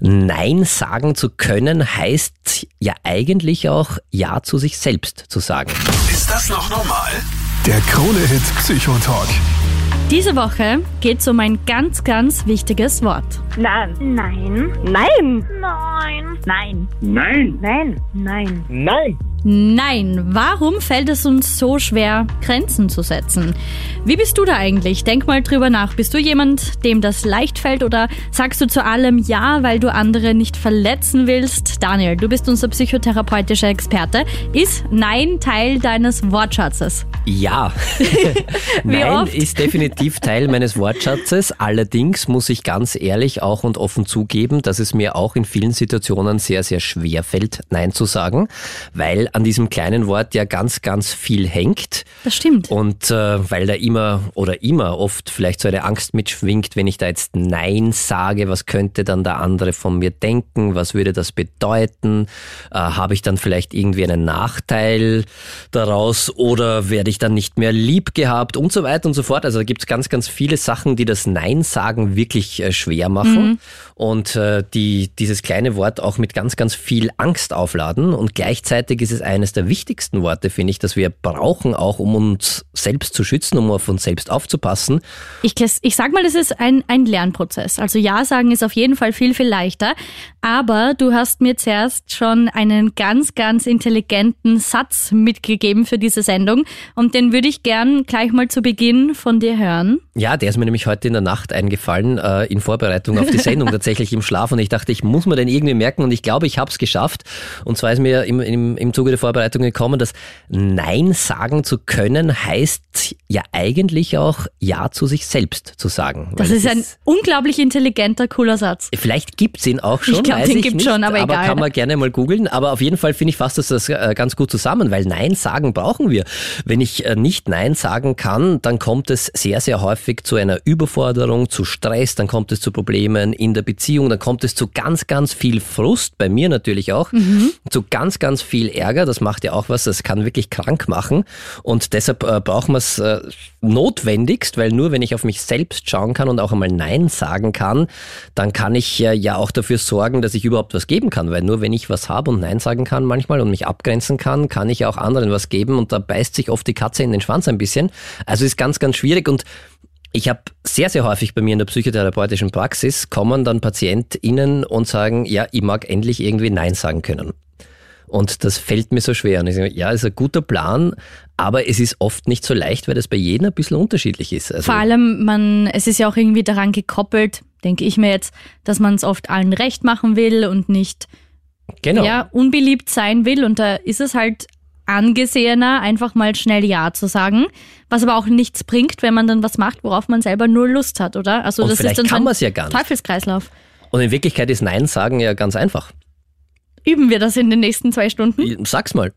Nein sagen zu können heißt ja eigentlich auch Ja zu sich selbst zu sagen. Ist das noch normal? Der Krone-Hit Psychotalk. Diese Woche geht es um ein ganz, ganz wichtiges Wort. Nein. Nein. Nein. Nein. Nein. Nein. Nein. Nein. Nein. Nein, warum fällt es uns so schwer, Grenzen zu setzen? Wie bist du da eigentlich? Denk mal drüber nach. Bist du jemand, dem das leicht fällt oder sagst du zu allem Ja, weil du andere nicht verletzen willst? Daniel, du bist unser psychotherapeutischer Experte. Ist Nein Teil deines Wortschatzes? Ja. Nein oft? ist definitiv Teil meines Wortschatzes. Allerdings muss ich ganz ehrlich auch und offen zugeben, dass es mir auch in vielen Situationen sehr, sehr schwer fällt, Nein zu sagen, weil an diesem kleinen Wort ja ganz, ganz viel hängt. Das stimmt. Und äh, weil da immer oder immer oft vielleicht so eine Angst mitschwingt, wenn ich da jetzt Nein sage, was könnte dann der andere von mir denken? Was würde das bedeuten? Äh, Habe ich dann vielleicht irgendwie einen Nachteil daraus oder werde ich dann nicht mehr lieb gehabt und so weiter und so fort? Also da gibt es ganz, ganz viele Sachen, die das Nein sagen wirklich äh, schwer machen und äh, die dieses kleine Wort auch mit ganz, ganz viel Angst aufladen. Und gleichzeitig ist es eines der wichtigsten Worte, finde ich, dass wir brauchen, auch um uns selbst zu schützen, um auf uns selbst aufzupassen. Ich, ich sag mal, das ist ein, ein Lernprozess. Also Ja sagen ist auf jeden Fall viel, viel leichter. Aber du hast mir zuerst schon einen ganz, ganz intelligenten Satz mitgegeben für diese Sendung. Und den würde ich gern gleich mal zu Beginn von dir hören. Ja, der ist mir nämlich heute in der Nacht eingefallen, äh, in Vorbereitung auf die Sendung, tatsächlich im Schlaf. Und ich dachte, ich muss mir den irgendwie merken und ich glaube, ich habe es geschafft. Und zwar ist mir im, im, im Zuge der Vorbereitung gekommen, dass Nein sagen zu können heißt ja eigentlich auch Ja zu sich selbst zu sagen. Das ist es ein unglaublich intelligenter, cooler Satz. Vielleicht gibt's ihn auch schon. Ich glaub, weiß den ich gibt's nicht, schon, aber egal. kann man gerne mal googeln. Aber auf jeden Fall finde ich fasst das, das äh, ganz gut zusammen, weil Nein sagen brauchen wir. Wenn ich äh, nicht Nein sagen kann, dann kommt es sehr, sehr häufig zu einer Überforderung, zu Stress, dann kommt es zu Problemen in der Beziehung, dann kommt es zu ganz, ganz viel Frust, bei mir natürlich auch, Mhm. zu ganz, ganz viel Ärger. Das macht ja auch was, das kann wirklich krank machen. Und deshalb äh, brauchen wir es äh, notwendigst, weil nur wenn ich auf mich selbst schauen kann und auch einmal Nein sagen kann, dann kann ich äh, ja auch dafür sorgen, dass ich überhaupt was geben kann. Weil nur wenn ich was habe und Nein sagen kann manchmal und mich abgrenzen kann, kann ich auch anderen was geben und da beißt sich oft die Katze in den Schwanz ein bisschen. Also ist ganz, ganz schwierig und ich habe sehr, sehr häufig bei mir in der psychotherapeutischen Praxis kommen dann PatientInnen und sagen, ja, ich mag endlich irgendwie Nein sagen können. Und das fällt mir so schwer. Und ich sage, ja, ist ein guter Plan, aber es ist oft nicht so leicht, weil das bei jedem ein bisschen unterschiedlich ist. Also, Vor allem, man, es ist ja auch irgendwie daran gekoppelt, denke ich mir jetzt, dass man es oft allen recht machen will und nicht genau. ja, unbeliebt sein will. Und da ist es halt angesehener, einfach mal schnell Ja zu sagen, was aber auch nichts bringt, wenn man dann was macht, worauf man selber nur Lust hat, oder? Also Und das vielleicht ist dann kann so man's ja gar ein nicht. Teufelskreislauf. Und in Wirklichkeit ist Nein sagen ja ganz einfach. Üben wir das in den nächsten zwei Stunden? Sag's mal.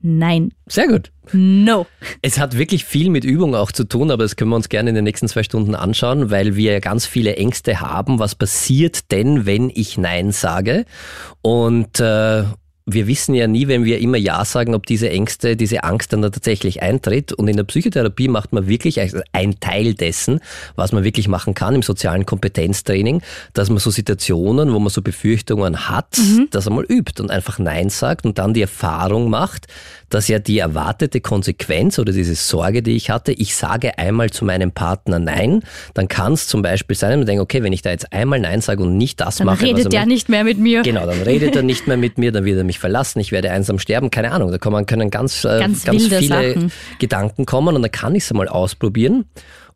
Nein. Sehr gut. No. Es hat wirklich viel mit Übung auch zu tun, aber das können wir uns gerne in den nächsten zwei Stunden anschauen, weil wir ja ganz viele Ängste haben. Was passiert denn, wenn ich Nein sage? Und äh, wir wissen ja nie, wenn wir immer Ja sagen, ob diese Ängste, diese Angst dann da tatsächlich eintritt. Und in der Psychotherapie macht man wirklich also ein Teil dessen, was man wirklich machen kann im sozialen Kompetenztraining, dass man so Situationen, wo man so Befürchtungen hat, das einmal übt und einfach Nein sagt und dann die Erfahrung macht, dass ja die erwartete Konsequenz oder diese Sorge, die ich hatte, ich sage einmal zu meinem Partner Nein, dann kann es zum Beispiel sein, man denkt, okay, wenn ich da jetzt einmal Nein sage und nicht das Dann mache, er redet der möchte, nicht mehr mit mir. Genau, dann redet er nicht mehr mit mir, dann wird er mich verlassen, ich werde einsam sterben, keine Ahnung. Da können ganz, äh, Ganz ganz, viele Sachen. Gedanken kommen und dann kann ich es einmal ausprobieren.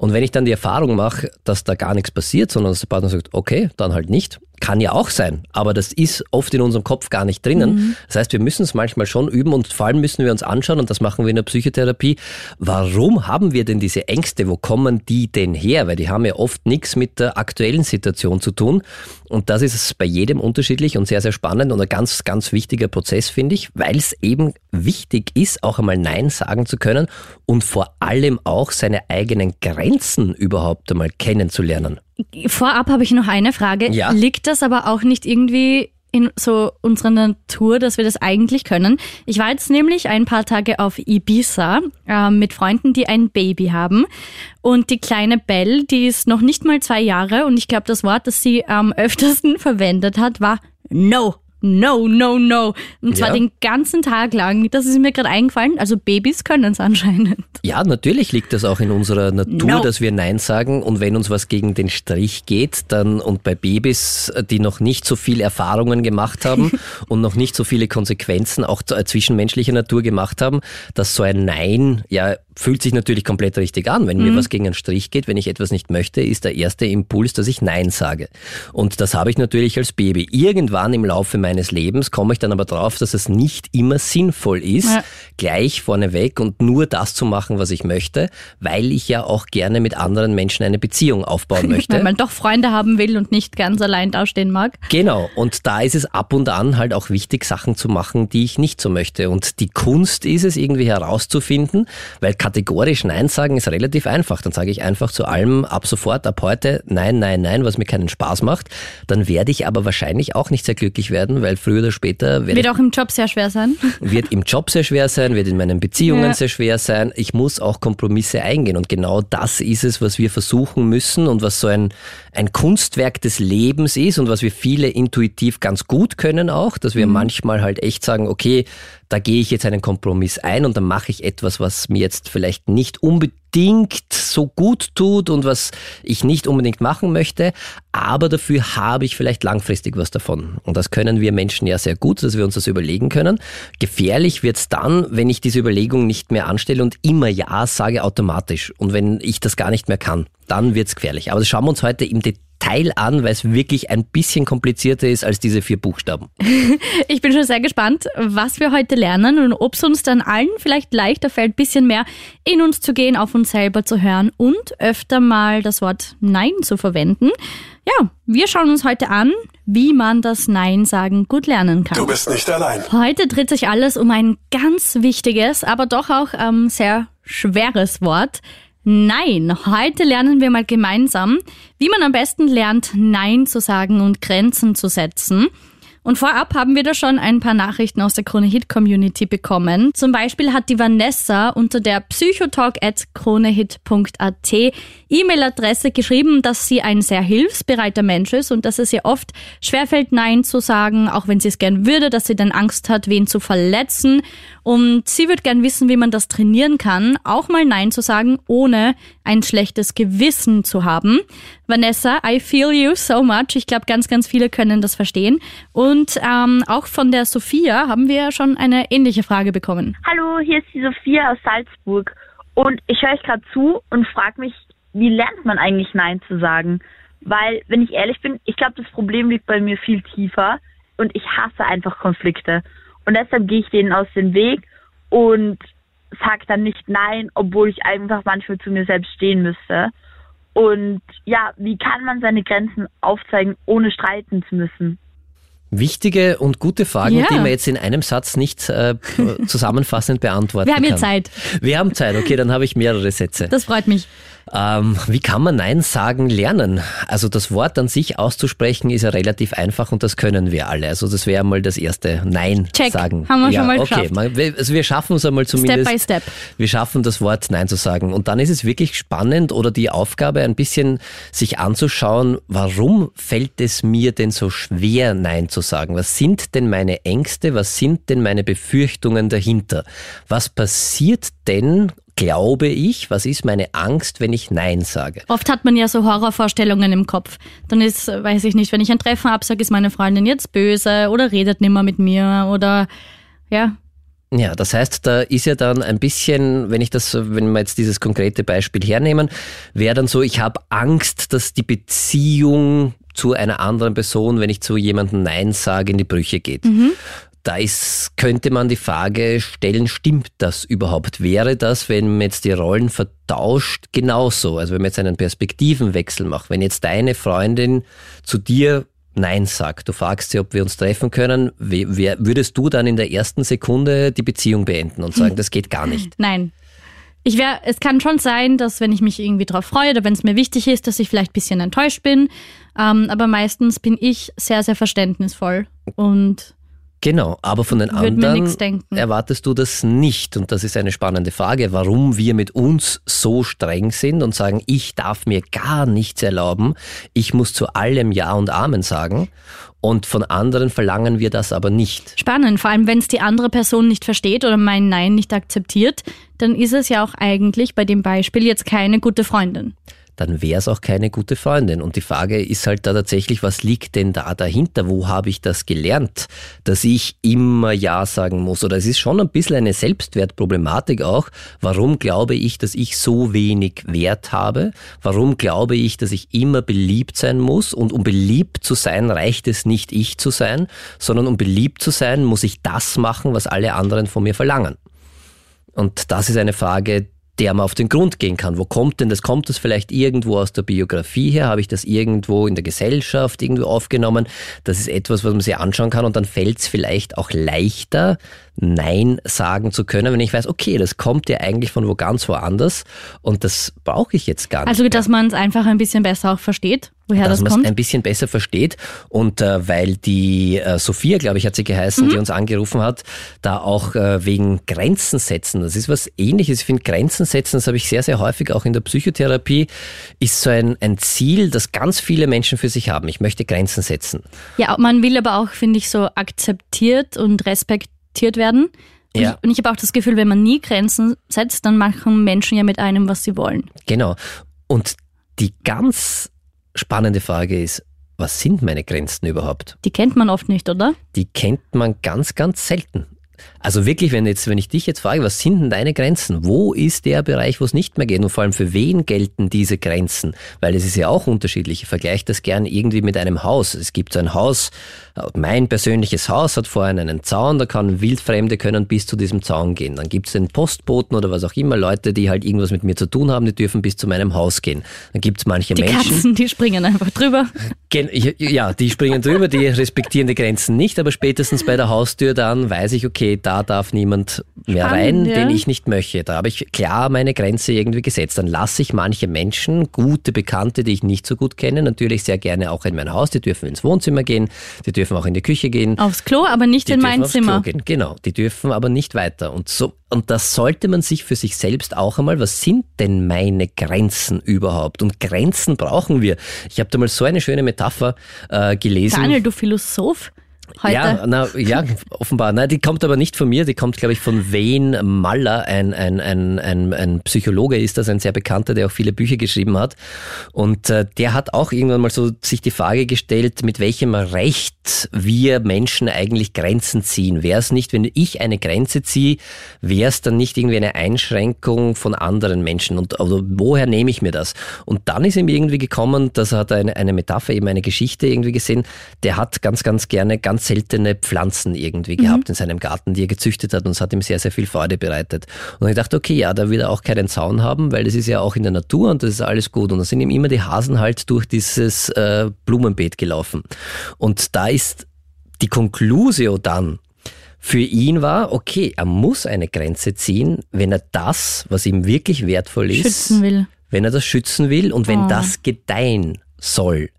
Und wenn ich dann die Erfahrung mache, dass da gar nichts passiert, sondern dass der Partner sagt, okay, dann halt nicht, kann ja auch sein, aber das ist oft in unserem Kopf gar nicht drinnen. Mhm. Das heißt, wir müssen es manchmal schon üben und vor allem müssen wir uns anschauen, und das machen wir in der Psychotherapie, warum haben wir denn diese Ängste, wo kommen die denn her? Weil die haben ja oft nichts mit der aktuellen Situation zu tun. Und das ist bei jedem unterschiedlich und sehr, sehr spannend und ein ganz, ganz wichtiger Prozess, finde ich, weil es eben wichtig ist, auch einmal Nein sagen zu können und vor allem auch seine eigenen Grenzen überhaupt einmal kennenzulernen. Vorab habe ich noch eine Frage. Ja. Liegt das aber auch nicht irgendwie in so unserer Natur, dass wir das eigentlich können. Ich war jetzt nämlich ein paar Tage auf Ibiza äh, mit Freunden, die ein Baby haben. Und die kleine Belle, die ist noch nicht mal zwei Jahre und ich glaube, das Wort, das sie am öftersten verwendet hat, war No no, no, no. Und zwar ja. den ganzen Tag lang. Das ist mir gerade eingefallen. Also Babys können es anscheinend. Ja, natürlich liegt das auch in unserer Natur, no. dass wir Nein sagen. Und wenn uns was gegen den Strich geht, dann und bei Babys, die noch nicht so viel Erfahrungen gemacht haben und noch nicht so viele Konsequenzen auch zwischenmenschlicher Natur gemacht haben, dass so ein Nein ja fühlt sich natürlich komplett richtig an. Wenn mhm. mir was gegen einen Strich geht, wenn ich etwas nicht möchte, ist der erste Impuls, dass ich Nein sage. Und das habe ich natürlich als Baby. Irgendwann im Laufe meines Lebens komme ich dann aber drauf, dass es nicht immer sinnvoll ist, ja. gleich vorneweg und nur das zu machen, was ich möchte, weil ich ja auch gerne mit anderen Menschen eine Beziehung aufbauen möchte. weil man doch Freunde haben will und nicht ganz allein dastehen mag. Genau. Und da ist es ab und an halt auch wichtig, Sachen zu machen, die ich nicht so möchte. Und die Kunst ist es irgendwie herauszufinden, weil kategorisch Nein sagen ist relativ einfach. Dann sage ich einfach zu allem ab sofort, ab heute Nein, Nein, Nein, was mir keinen Spaß macht. Dann werde ich aber wahrscheinlich auch nicht sehr glücklich werden, weil früher oder später wird auch im Job sehr schwer sein. Wird im Job sehr schwer sein, wird in meinen Beziehungen ja. sehr schwer sein. Ich muss auch Kompromisse eingehen und genau das ist es, was wir versuchen müssen und was so ein, ein Kunstwerk des Lebens ist und was wir viele intuitiv ganz gut können auch, dass wir mhm. manchmal halt echt sagen, okay, da gehe ich jetzt einen Kompromiss ein und dann mache ich etwas, was mir jetzt vielleicht nicht unbedingt so gut tut und was ich nicht unbedingt machen möchte, aber dafür habe ich vielleicht langfristig was davon. Und das können wir Menschen ja sehr gut, dass wir uns das überlegen können. Gefährlich wird es dann, wenn ich diese Überlegung nicht mehr anstelle und immer Ja sage automatisch. Und wenn ich das gar nicht mehr kann, dann wird es gefährlich. Aber das schauen wir uns heute im Detail Teil an, weil es wirklich ein bisschen komplizierter ist als diese vier Buchstaben. Ich bin schon sehr gespannt, was wir heute lernen und ob es uns dann allen vielleicht leichter fällt, ein bisschen mehr in uns zu gehen, auf uns selber zu hören und öfter mal das Wort Nein zu verwenden. Ja, wir schauen uns heute an, wie man das Nein sagen gut lernen kann. Du bist nicht allein. Heute dreht sich alles um ein ganz wichtiges, aber doch auch ähm, sehr schweres Wort, Nein, heute lernen wir mal gemeinsam, wie man am besten lernt, Nein zu sagen und Grenzen zu setzen. Und vorab haben wir da schon ein paar Nachrichten aus der Krone Hit Community bekommen. Zum Beispiel hat die Vanessa unter der psychotalk.kronehit.at E-Mail-Adresse geschrieben, dass sie ein sehr hilfsbereiter Mensch ist und dass es ihr oft schwerfällt, Nein zu sagen, auch wenn sie es gern würde, dass sie dann Angst hat, wen zu verletzen. Und sie würde gern wissen, wie man das trainieren kann, auch mal Nein zu sagen, ohne ein schlechtes Gewissen zu haben. Vanessa, I feel you so much. Ich glaube, ganz, ganz viele können das verstehen. Und ähm, auch von der Sophia haben wir schon eine ähnliche Frage bekommen. Hallo, hier ist die Sophia aus Salzburg. Und ich höre euch gerade zu und frage mich, wie lernt man eigentlich Nein zu sagen? Weil, wenn ich ehrlich bin, ich glaube, das Problem liegt bei mir viel tiefer und ich hasse einfach Konflikte. Und deshalb gehe ich denen aus dem Weg und sage dann nicht Nein, obwohl ich einfach manchmal zu mir selbst stehen müsste. Und ja, wie kann man seine Grenzen aufzeigen, ohne streiten zu müssen? Wichtige und gute Fragen, ja. die man jetzt in einem Satz nicht äh, zusammenfassend beantworten kann. Wir haben ja Zeit. Wir haben Zeit, okay, dann habe ich mehrere Sätze. Das freut mich. Ähm, wie kann man Nein sagen lernen? Also das Wort an sich auszusprechen ist ja relativ einfach und das können wir alle. Also das wäre mal das erste Nein Check. sagen. Haben wir ja, schon mal okay. geschafft. Also wir schaffen es einmal zumindest. Step by step. Wir schaffen das Wort Nein zu sagen. Und dann ist es wirklich spannend oder die Aufgabe ein bisschen sich anzuschauen, warum fällt es mir denn so schwer Nein zu sagen? Was sind denn meine Ängste? Was sind denn meine Befürchtungen dahinter? Was passiert denn glaube ich, was ist meine Angst, wenn ich Nein sage? Oft hat man ja so Horrorvorstellungen im Kopf. Dann ist, weiß ich nicht, wenn ich ein Treffen absage, ist meine Freundin jetzt böse oder redet nimmer mit mir oder ja. Ja, das heißt, da ist ja dann ein bisschen, wenn ich das, wenn wir jetzt dieses konkrete Beispiel hernehmen, wäre dann so, ich habe Angst, dass die Beziehung zu einer anderen Person, wenn ich zu jemandem Nein sage, in die Brüche geht. Mhm. Da ist, könnte man die Frage stellen, stimmt das überhaupt? Wäre das, wenn man jetzt die Rollen vertauscht, genauso? Also wenn man jetzt einen Perspektivenwechsel macht, wenn jetzt deine Freundin zu dir Nein sagt, du fragst sie, ob wir uns treffen können, würdest du dann in der ersten Sekunde die Beziehung beenden und sagen, das geht gar nicht? Nein. Ich wäre, es kann schon sein, dass wenn ich mich irgendwie drauf freue oder wenn es mir wichtig ist, dass ich vielleicht ein bisschen enttäuscht bin. Ähm, aber meistens bin ich sehr, sehr verständnisvoll und Genau, aber von den Würd mir anderen erwartest du das nicht. Und das ist eine spannende Frage, warum wir mit uns so streng sind und sagen, ich darf mir gar nichts erlauben, ich muss zu allem Ja und Amen sagen. Und von anderen verlangen wir das aber nicht. spannend. Vor allem, wenn es die andere Person nicht versteht oder mein Nein nicht akzeptiert, dann ist es ja auch eigentlich bei dem Beispiel jetzt keine gute Freundin. Dann wäre es auch keine gute Freundin. Und die Frage ist halt da tatsächlich, was liegt denn da dahinter? Wo habe ich das gelernt, dass ich immer Ja sagen muss? Oder es ist schon ein bisschen eine Selbstwertproblematik auch. Warum glaube ich, dass ich so wenig Wert habe? Warum glaube ich, dass ich immer beliebt sein muss? Und um beliebt zu sein, reicht es nicht ich zu sein, sondern um beliebt zu sein, muss ich das machen, was alle anderen von mir verlangen. Und das ist eine Frage, der man auf den Grund gehen kann. Wo kommt denn das? Kommt das vielleicht irgendwo aus der Biografie her? Habe ich das irgendwo in der Gesellschaft irgendwo aufgenommen? Das ist etwas, was man sich anschauen kann und dann fällt es vielleicht auch leichter, Nein sagen zu können, wenn ich weiß, okay, das kommt ja eigentlich von wo ganz woanders und das brauche ich jetzt gar nicht. Also, dass man es einfach ein bisschen besser auch versteht, woher dass das man es kommt. ein bisschen besser versteht und äh, weil die äh, Sophia, glaube ich, hat sie geheißen, Mhm. die uns angerufen hat, da auch äh, wegen Grenzen setzen. Das ist was ähnliches. Ich finde Grenzen setzen, das habe ich sehr, sehr häufig auch in der Psychotherapie, ist so ein, ein Ziel, das ganz viele Menschen für sich haben. Ich möchte Grenzen setzen. Ja, man will aber auch, finde ich, so akzeptiert und respektiert werden. Und Ja. ich, und ich habe auch das Gefühl, wenn man nie Grenzen setzt, dann machen Menschen ja mit einem, was sie wollen. Genau. Und die ganz spannende Frage ist, was sind meine Grenzen überhaupt? Die kennt man oft nicht, oder? die kennt man ganz, ganz selten. Also wirklich, wenn jetzt, wenn ich dich jetzt frage, was sind denn deine Grenzen? Wo ist der Bereich, wo es nicht mehr geht? Und vor allem für wen gelten diese Grenzen? Weil es ist ja auch unterschiedlich. Ich vergleiche das gern irgendwie mit einem Haus. Es gibt so ein Haus, mein persönliches Haus hat vorhin einen Zaun, da kann Wildfremde können bis zu diesem Zaun gehen. Dann gibt es den Postboten oder was auch immer, Leute, die halt irgendwas mit mir zu tun haben, die dürfen bis zu meinem Haus gehen. Dann gibt es manche Die Menschen. Katzen, die springen einfach drüber. Gen ja, die springen drüber, die respektieren die Grenzen nicht, aber spätestens bei der Haustür dann weiß ich, okay, da darf niemand mehr Spannend, rein, ja. den ich nicht möchte. Da habe ich klar meine Grenze irgendwie gesetzt. Dann lasse ich manche Menschen, gute Bekannte, die ich nicht so gut kenne, natürlich sehr gerne auch in mein Haus. Die dürfen ins Wohnzimmer gehen, die dürfen auch in die Küche gehen. Aufs Klo, aber nicht Die in mein aufs Zimmer. Klo gehen. Genau, die dürfen aber nicht weiter. Und so, und das sollte man sich für sich selbst auch einmal, was sind denn meine Grenzen überhaupt? Und Grenzen brauchen wir. Ich habe da mal so eine schöne Metapher äh, gelesen. Daniel, du Philosoph. Heute. Ja, na, ja, offenbar. Nein, die kommt aber nicht von mir, die kommt, glaube ich, von Wayne Maller, ein, ein, ein, ein, ein Psychologe ist das, ein sehr bekannter, der auch viele Bücher geschrieben hat. Und äh, der hat auch irgendwann mal so sich die Frage gestellt, mit welchem Recht wir Menschen eigentlich Grenzen ziehen. Wäre es nicht, wenn ich eine Grenze ziehe, wäre es dann nicht irgendwie eine Einschränkung von anderen Menschen? Und also, woher nehme ich mir das? Und dann ist ihm irgendwie gekommen, dass er hat eine, eine Metapher, eben eine Geschichte irgendwie gesehen, der hat ganz, ganz gerne ganz seltene Pflanzen irgendwie gehabt in seinem Garten, die er gezüchtet hat und es hat ihm sehr, sehr viel Freude bereitet. Und ich dachte, okay, ja, da will er auch keinen Zaun haben, weil das ist ja auch in der Natur und das ist alles gut. Und dann sind ihm immer die Hasen halt durch dieses äh, Blumenbeet gelaufen. Und da ist die Conclusio dann, für ihn war, okay, er muss eine Grenze ziehen, wenn er das, was ihm wirklich wertvoll ist, Schützen will. wenn er das schützen will und wenn Oh. das gedeihen soll.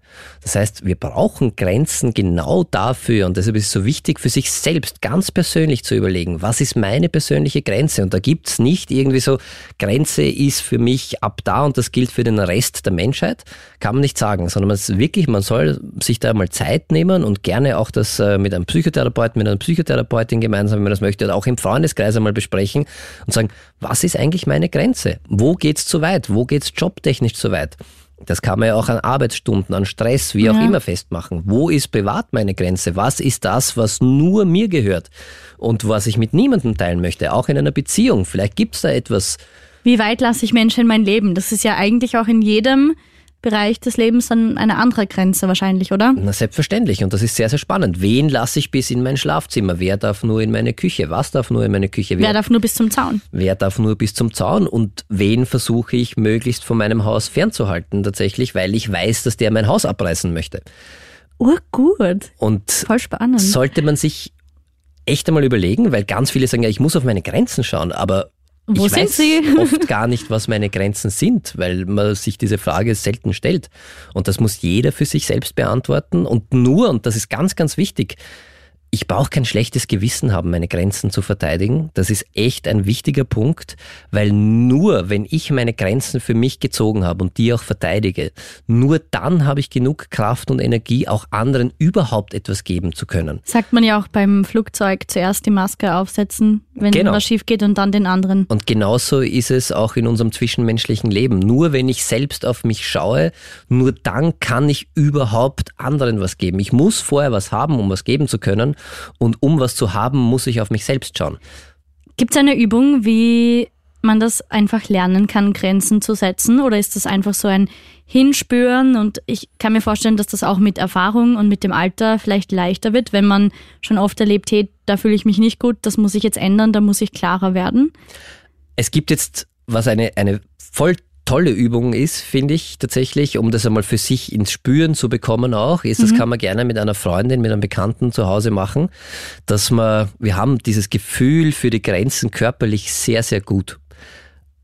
Das heißt, wir brauchen Grenzen genau dafür und deshalb ist es so wichtig für sich selbst ganz persönlich zu überlegen, was ist meine persönliche Grenze? Und da gibt's nicht irgendwie so, Grenze ist für mich ab da und das gilt für den Rest der Menschheit, kann man nicht sagen, sondern man ist wirklich, man soll sich da mal Zeit nehmen und gerne auch das äh, mit einem Psychotherapeuten, mit einer Psychotherapeutin gemeinsam, wenn man das möchte, oder auch im Freundeskreis einmal besprechen und sagen, was ist eigentlich meine Grenze? Wo geht's zu weit? Wo geht's jobtechnisch zu weit? Das kann man ja auch an Arbeitsstunden, an Stress, wie auch Ja. immer festmachen. Wo ist privat meine Grenze? Was ist das, was nur mir gehört und was ich mit niemandem teilen möchte? Auch in einer Beziehung. Vielleicht gibt's da etwas. Wie weit lasse ich Menschen in mein Leben? Das ist ja eigentlich auch in jedem Bereich des Lebens dann eine andere Grenze wahrscheinlich, oder? Na, selbstverständlich. Und das ist sehr, sehr spannend. Wen lasse ich bis in mein Schlafzimmer? Wer darf nur in meine Küche? Was darf nur in meine Küche? Wer darf nur bis zum Zaun? Wer darf nur bis zum Zaun und wen versuche ich möglichst von meinem Haus fernzuhalten tatsächlich, weil ich weiß, dass der mein Haus abreißen möchte. Urgut. Und Voll spannend. sollte man sich echt einmal überlegen, weil ganz viele sagen, ja, ich muss auf meine Grenzen schauen, aber Wo ich sind weiß sie? oft gar nicht, was meine Grenzen sind, weil man sich diese Frage selten stellt. Und das muss jeder für sich selbst beantworten. Und nur, und das ist ganz, ganz wichtig, ich brauche kein schlechtes Gewissen haben, meine Grenzen zu verteidigen. Das ist echt ein wichtiger Punkt, weil nur wenn ich meine Grenzen für mich gezogen habe und die auch verteidige, nur dann habe ich genug Kraft und Energie, auch anderen überhaupt etwas geben zu können. Sagt man ja auch beim Flugzeug zuerst die Maske aufsetzen, wenn Genau. was schief geht und dann den anderen. Und genauso ist es auch in unserem zwischenmenschlichen Leben. Nur wenn ich selbst auf mich schaue, nur dann kann ich überhaupt anderen was geben. Ich muss vorher was haben, um was geben zu können. Und um was zu haben, muss ich auf mich selbst schauen. Gibt es eine Übung, wie man das einfach lernen kann, Grenzen zu setzen? Oder ist das einfach so ein Hinspüren? Und ich kann mir vorstellen, dass das auch mit Erfahrung und mit dem Alter vielleicht leichter wird, wenn man schon oft erlebt, hey, da fühle ich mich nicht gut, das muss ich jetzt ändern, da muss ich klarer werden. Es gibt jetzt, was eine, eine voll tolle Übung ist, finde ich tatsächlich, um das einmal für sich ins Spüren zu bekommen auch, ist, das kann man gerne mit einer Freundin, mit einem Bekannten zu Hause machen, dass man, wir haben dieses Gefühl für die Grenzen körperlich sehr, sehr gut.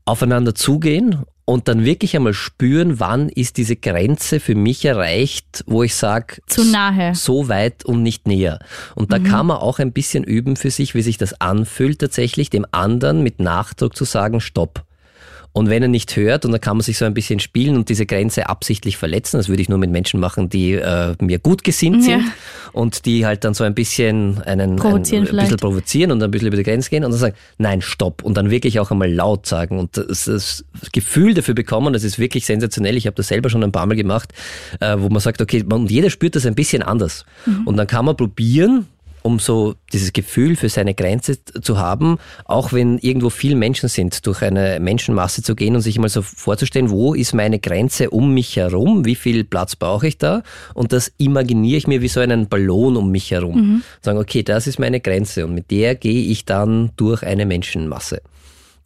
Aufeinander zugehen und dann wirklich einmal spüren, wann ist diese Grenze für mich erreicht, wo ich sage, Zu nahe. so weit und nicht näher. Und da kann man auch ein bisschen üben für sich, wie sich das anfühlt, tatsächlich dem anderen mit Nachdruck zu sagen, stopp. Und wenn er nicht hört, und dann kann man sich so ein bisschen spielen und diese Grenze absichtlich verletzen, das würde ich nur mit Menschen machen, die äh, mir gut gesinnt Ja. sind und die halt dann so ein bisschen einen, Provozieren ein, ein bisschen provozieren und ein bisschen über die Grenze gehen und dann sagen, nein, stopp. Und dann wirklich auch einmal laut sagen und das, das Gefühl dafür bekommen, das ist wirklich sensationell. Ich habe das selber schon ein paar Mal gemacht, äh, wo man sagt, okay, man, und jeder spürt das ein bisschen anders. Und dann kann man probieren, um so dieses Gefühl für seine Grenze zu haben, auch wenn irgendwo viel Menschen sind, durch eine Menschenmasse zu gehen und sich mal so vorzustellen, wo ist meine Grenze um mich herum, wie viel Platz brauche ich da und das imaginiere ich mir wie so einen Ballon um mich herum. Sagen, okay, das ist meine Grenze und mit der gehe ich dann durch eine Menschenmasse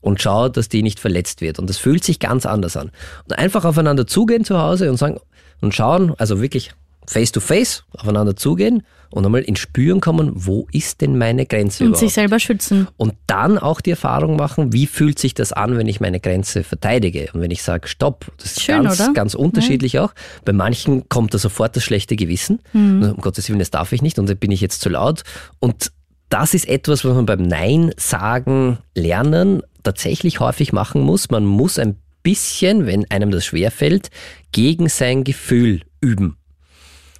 und schaue, dass die nicht verletzt wird. Und das fühlt sich ganz anders an. Und einfach aufeinander zugehen zu Hause und sagen und schauen, also wirklich face to face aufeinander zugehen und einmal ins Spüren kommen, wo ist denn meine Grenze Und überhaupt? sich selber schützen. Und dann auch die Erfahrung machen, wie fühlt sich das an, wenn ich meine Grenze verteidige und wenn ich sage, stopp. Das ist Schön, ganz, oder? ganz unterschiedlich auch. Bei manchen kommt da sofort das schlechte Gewissen. Mhm. Um Gottes Willen, das darf ich nicht und da bin ich jetzt zu laut. Und das ist etwas, was man beim Nein sagen lernen tatsächlich häufig machen muss. Man muss ein bisschen, wenn einem das schwerfällt, gegen sein Gefühl üben.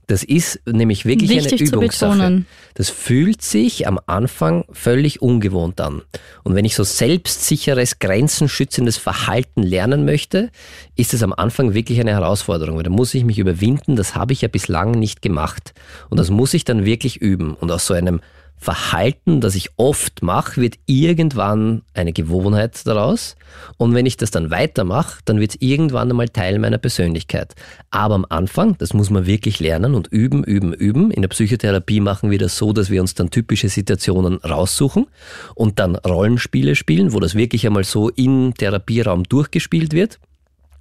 Das ist nämlich wirklich Wichtig eine Übungssache. Das fühlt sich am Anfang völlig ungewohnt an. Und wenn ich so selbstsicheres, grenzenschützendes Verhalten lernen möchte, ist es am Anfang wirklich eine Herausforderung, weil da muss ich mich überwinden, das habe ich ja bislang nicht gemacht. Und das muss ich dann wirklich üben. Und aus so einem Verhalten, das ich oft mache, wird irgendwann eine Gewohnheit daraus. Und wenn ich das dann weitermache, dann wird es irgendwann einmal Teil meiner Persönlichkeit. Aber am Anfang, das muss man wirklich lernen und üben, üben, üben. In der Psychotherapie machen wir das so, dass wir uns dann typische Situationen raussuchen und dann Rollenspiele spielen, wo das wirklich einmal so im Therapieraum durchgespielt wird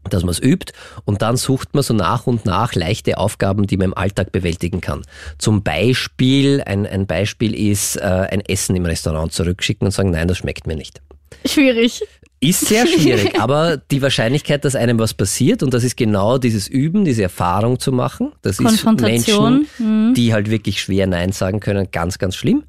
dass man es übt und dann sucht man so nach und nach leichte Aufgaben, die man im Alltag bewältigen kann. Zum Beispiel, ein, ein Beispiel ist, äh, ein Essen im Restaurant zurückschicken und sagen, nein, das schmeckt mir nicht. Schwierig. Ist sehr schwierig, aber die Wahrscheinlichkeit, dass einem was passiert, und das ist genau dieses Üben, diese Erfahrung zu machen, das ist Menschen, die halt wirklich schwer Nein sagen können, ganz, ganz schlimm.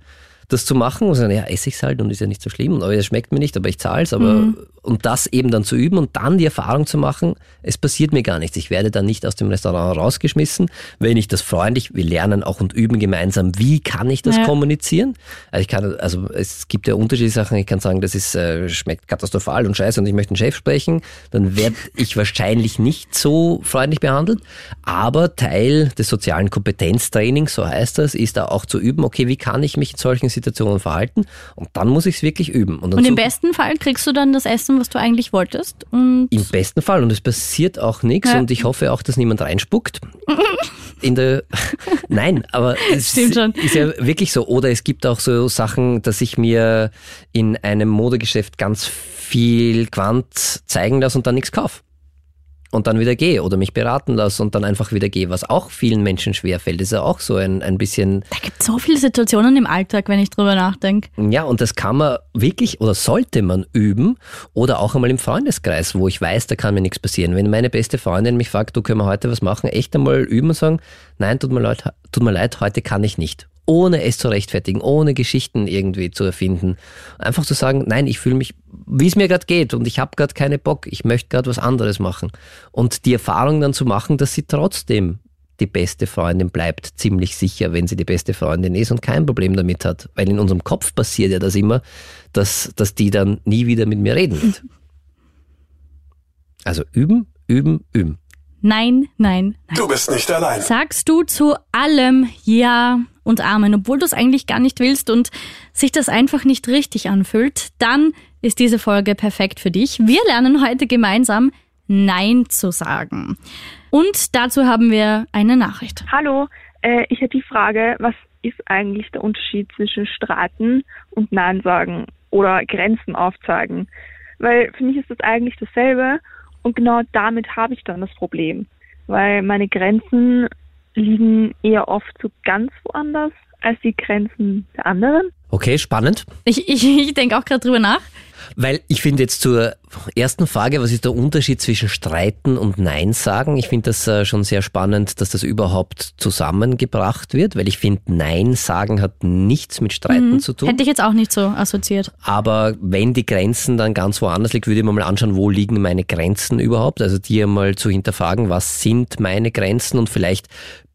Das zu machen und sagen, ja, esse ich's halt und ist ja nicht so schlimm, aber es schmeckt mir nicht, aber ich zahle es, aber und das eben dann zu üben und dann die Erfahrung zu machen, es passiert mir gar nichts. Ich werde dann nicht aus dem Restaurant rausgeschmissen, wenn ich das freundlich, wir lernen auch und üben gemeinsam, wie kann ich das Ja. kommunizieren? Also ich kann, also es gibt ja unterschiedliche Sachen, ich kann sagen, das ist, äh, schmeckt katastrophal und scheiße und ich möchte einen Chef sprechen, dann werde ich wahrscheinlich nicht so freundlich behandelt, aber Teil des sozialen Kompetenztrainings, so heißt das, ist da auch zu üben, okay, wie kann ich mich in solchen Situationen verhalten? Und dann muss ich es wirklich üben. dann Und im besten Fall kriegst du dann das Essen, was du eigentlich wolltest. Und im besten Fall und es passiert auch nichts Ja. und ich hoffe auch, dass niemand reinspuckt. In der Nein, aber es Stimmt schon. ist ja wirklich so. Oder es gibt auch so Sachen, dass ich mir in einem Modegeschäft ganz viel Quant zeigen lasse und dann nichts kaufe. Und dann wieder gehe oder mich beraten lasse und dann einfach wieder gehe, was auch vielen Menschen schwerfällt. Das ist ja auch so ein, ein bisschen. Da gibt es so viele Situationen im Alltag, wenn ich drüber nachdenke. Ja, und das kann man wirklich oder sollte man üben oder auch einmal im Freundeskreis, wo ich weiß, da kann mir nichts passieren. Wenn meine beste Freundin mich fragt, du können wir heute was machen, echt einmal üben und sagen, nein, tut mir leid, tut mir leid heute kann ich nicht ohne es zu rechtfertigen, ohne Geschichten irgendwie zu erfinden. Einfach zu sagen, nein, ich fühle mich, wie es mir gerade geht und ich habe gerade keine Bock, ich möchte gerade was anderes machen. Und die Erfahrung dann zu machen, dass sie trotzdem die beste Freundin bleibt, ziemlich sicher, wenn sie die beste Freundin ist und kein Problem damit hat. Weil in unserem Kopf passiert ja das immer, dass, dass die dann nie wieder mit mir reden wird. Also üben, üben, üben. Nein, nein, nein. Du bist nicht allein. Sagst du zu allem Ja und Amen, obwohl du es eigentlich gar nicht willst und sich das einfach nicht richtig anfühlt, dann ist diese Folge perfekt für dich. Wir lernen heute gemeinsam Nein zu sagen. Und dazu haben wir eine Nachricht. Hallo, äh, ich hätte die Frage, was ist eigentlich der Unterschied zwischen Straten und Nein sagen oder Grenzen aufzeigen? Weil für mich ist das eigentlich dasselbe und genau damit habe ich dann das Problem, weil meine Grenzen liegen eher oft so ganz woanders als die Grenzen der anderen. Okay, spannend. Ich, ich, ich denke auch gerade drüber nach. Weil ich finde jetzt zur ersten Frage, was ist der Unterschied zwischen Streiten und Nein sagen? Ich finde das äh, schon sehr spannend, dass das überhaupt zusammengebracht wird, weil ich finde, Nein sagen hat nichts mit Streiten mhm. zu tun. Hätte ich jetzt auch nicht so assoziiert. Aber wenn die Grenzen dann ganz woanders liegen, würde ich mir mal anschauen, wo liegen meine Grenzen überhaupt? Also die einmal zu hinterfragen, was sind meine Grenzen und vielleicht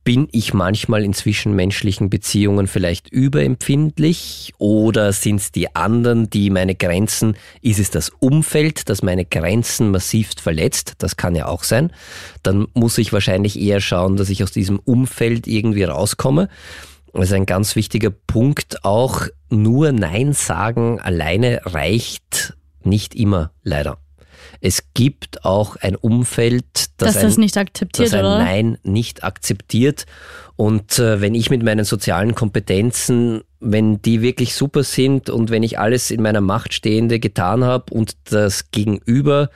bin ich manchmal in zwischenmenschlichen Beziehungen vielleicht überempfindlich oder sind es die anderen, die meine Grenzen, ist es das Umfeld, das meine Grenzen massivst verletzt? Das kann ja auch sein. Dann muss ich wahrscheinlich eher schauen, dass ich aus diesem Umfeld irgendwie rauskomme. Das ist ein ganz wichtiger Punkt auch. Nur Nein sagen alleine reicht nicht immer, leider. Es gibt auch ein Umfeld, das, das ein, nicht akzeptiert, das ein? Nein nicht akzeptiert. Und äh, wenn ich mit meinen sozialen Kompetenzen, wenn die wirklich super sind und wenn ich alles in meiner Macht Stehende getan habe und das Gegenüber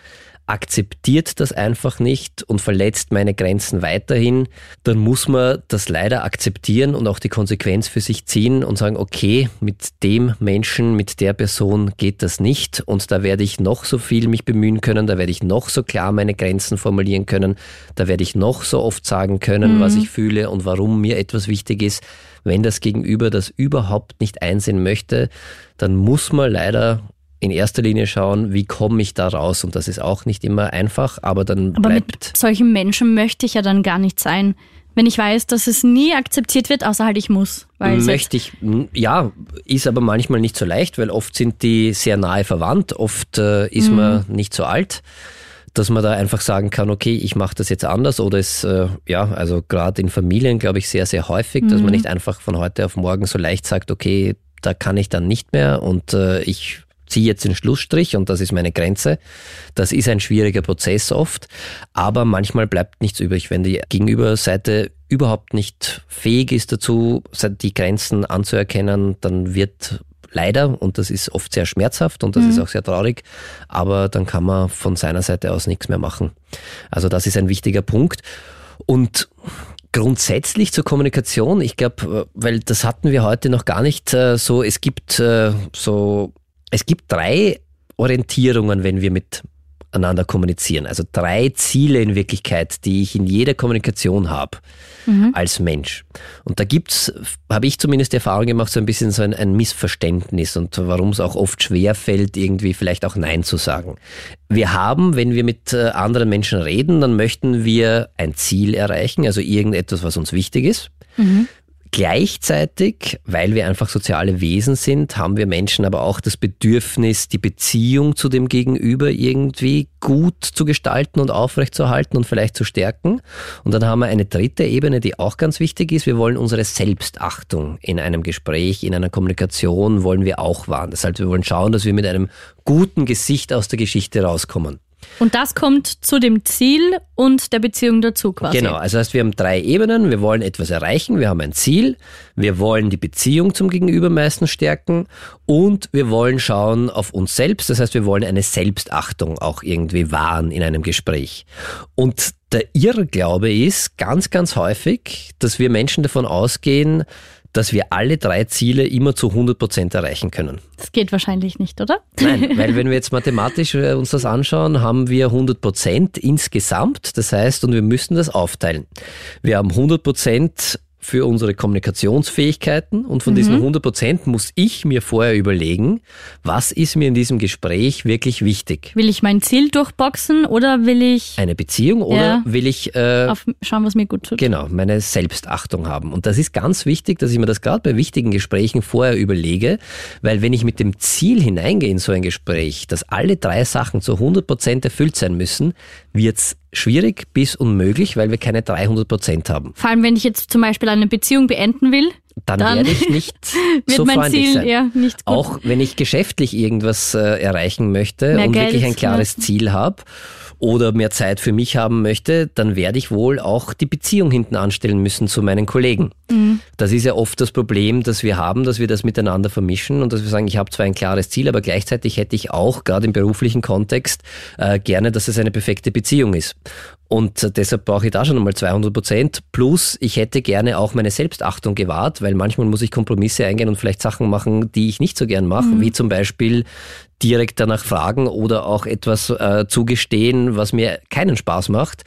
akzeptiert das einfach nicht und verletzt meine Grenzen weiterhin, dann muss man das leider akzeptieren und auch die Konsequenz für sich ziehen und sagen, okay, mit dem Menschen, mit der Person geht das nicht und da werde ich noch so viel mich bemühen können, da werde ich noch so klar meine Grenzen formulieren können, da werde ich noch so oft sagen können, mhm. was ich fühle und warum mir etwas wichtig ist. Wenn das Gegenüber das überhaupt nicht einsehen möchte, dann muss man leider in erster Linie schauen, wie komme ich da raus. Und das ist auch nicht immer einfach, aber dann aber bleibt. Mit solchen Menschen möchte ich ja dann gar nicht sein. Wenn ich weiß, dass es nie akzeptiert wird, außer halt ich muss. Möchte ich, ja, ist aber manchmal nicht so leicht, weil oft sind die sehr nahe verwandt, oft äh, ist mhm. man nicht so alt dass man da einfach sagen kann, okay, ich mache das jetzt anders oder es, äh, ja, also gerade in Familien glaube ich sehr, sehr häufig, mhm. dass man mhm. nicht einfach von heute auf morgen so leicht sagt, okay, da kann ich dann nicht mehr und äh, ich ziehe jetzt den Schlussstrich und das ist meine Grenze. Das ist ein schwieriger Prozess oft, aber manchmal bleibt nichts übrig, wenn die Gegenüberseite überhaupt nicht fähig ist dazu, die Grenzen anzuerkennen, dann wird leider, und das ist oft sehr schmerzhaft und das mhm. ist auch sehr traurig, aber dann kann man von seiner Seite aus nichts mehr machen. Also das ist ein wichtiger Punkt. Und grundsätzlich zur Kommunikation, ich glaube, weil das hatten wir heute noch gar nicht äh, so, es gibt äh, so es gibt drei Orientierungen, wenn wir miteinander kommunizieren. Also drei Ziele in Wirklichkeit, die ich in jeder Kommunikation habe mhm. als Mensch. Und da gibt's, habe ich zumindest die Erfahrung gemacht, so ein bisschen so ein, ein Missverständnis und warum es auch oft schwer fällt, irgendwie vielleicht auch Nein zu sagen. Wir haben, wenn wir mit äh, anderen Menschen reden, dann möchten wir ein Ziel erreichen, also irgendetwas, was uns wichtig ist. Mhm. Gleichzeitig, weil wir einfach soziale Wesen sind, haben wir Menschen aber auch das Bedürfnis, die Beziehung zu dem Gegenüber irgendwie gut zu gestalten und aufrechtzuerhalten und vielleicht zu stärken. Und dann haben wir eine dritte Ebene, die auch ganz wichtig ist. Wir wollen unsere Selbstachtung in einem Gespräch, in einer Kommunikation wollen wir auch wahren. Das heißt, wir wollen schauen, dass wir mit einem guten Gesicht aus der Geschichte rauskommen. Und das kommt zu dem Ziel und der Beziehung dazu quasi. Genau, also heißt, wir haben drei Ebenen. Wir wollen etwas erreichen, wir haben ein Ziel, wir wollen die Beziehung zum Gegenüber meistens stärken und wir wollen schauen auf uns selbst. Das heißt, wir wollen eine Selbstachtung auch irgendwie wahren in einem Gespräch. Und der Irrglaube ist ganz, ganz häufig, dass wir Menschen davon ausgehen, dass wir alle drei Ziele immer zu 100 Prozent erreichen können. Das geht wahrscheinlich nicht, oder? Nein, weil wenn wir jetzt mathematisch äh, uns das anschauen, haben wir 100 Prozent insgesamt. Das heißt, und wir müssen das aufteilen. Wir haben 100 Prozent für unsere Kommunikationsfähigkeiten und von mhm. diesen 100 Prozent muss ich mir vorher überlegen, was ist mir in diesem Gespräch wirklich wichtig. Will ich mein Ziel durchboxen oder will ich eine Beziehung oder ja, will ich äh, auf schauen, was mir gut tut? Genau, meine Selbstachtung haben. Und das ist ganz wichtig, dass ich mir das gerade bei wichtigen Gesprächen vorher überlege, weil wenn ich mit dem Ziel hineingehe in so ein Gespräch, dass alle drei Sachen zu 100 Prozent erfüllt sein müssen, wird es schwierig bis unmöglich, weil wir keine 300 Prozent haben. Vor allem, wenn ich jetzt zum Beispiel eine Beziehung beenden will, dann, dann werde ich nicht so freundlich Ziel, sein. Ja. Auch wenn ich geschäftlich irgendwas äh, erreichen möchte Mehr und Geld, wirklich ein klares ja. Ziel habe oder mehr Zeit für mich haben möchte, dann werde ich wohl auch die Beziehung hinten anstellen müssen zu meinen Kollegen. Mhm. Das ist ja oft das Problem, das wir haben, dass wir das miteinander vermischen und dass wir sagen, ich habe zwar ein klares Ziel, aber gleichzeitig hätte ich auch gerade im beruflichen Kontext äh, gerne, dass es eine perfekte Beziehung ist. Und deshalb brauche ich da schon einmal 200 Prozent. Plus, ich hätte gerne auch meine Selbstachtung gewahrt, weil manchmal muss ich Kompromisse eingehen und vielleicht Sachen machen, die ich nicht so gern mache, mhm. wie zum Beispiel direkt danach fragen oder auch etwas äh, zugestehen, was mir keinen Spaß macht.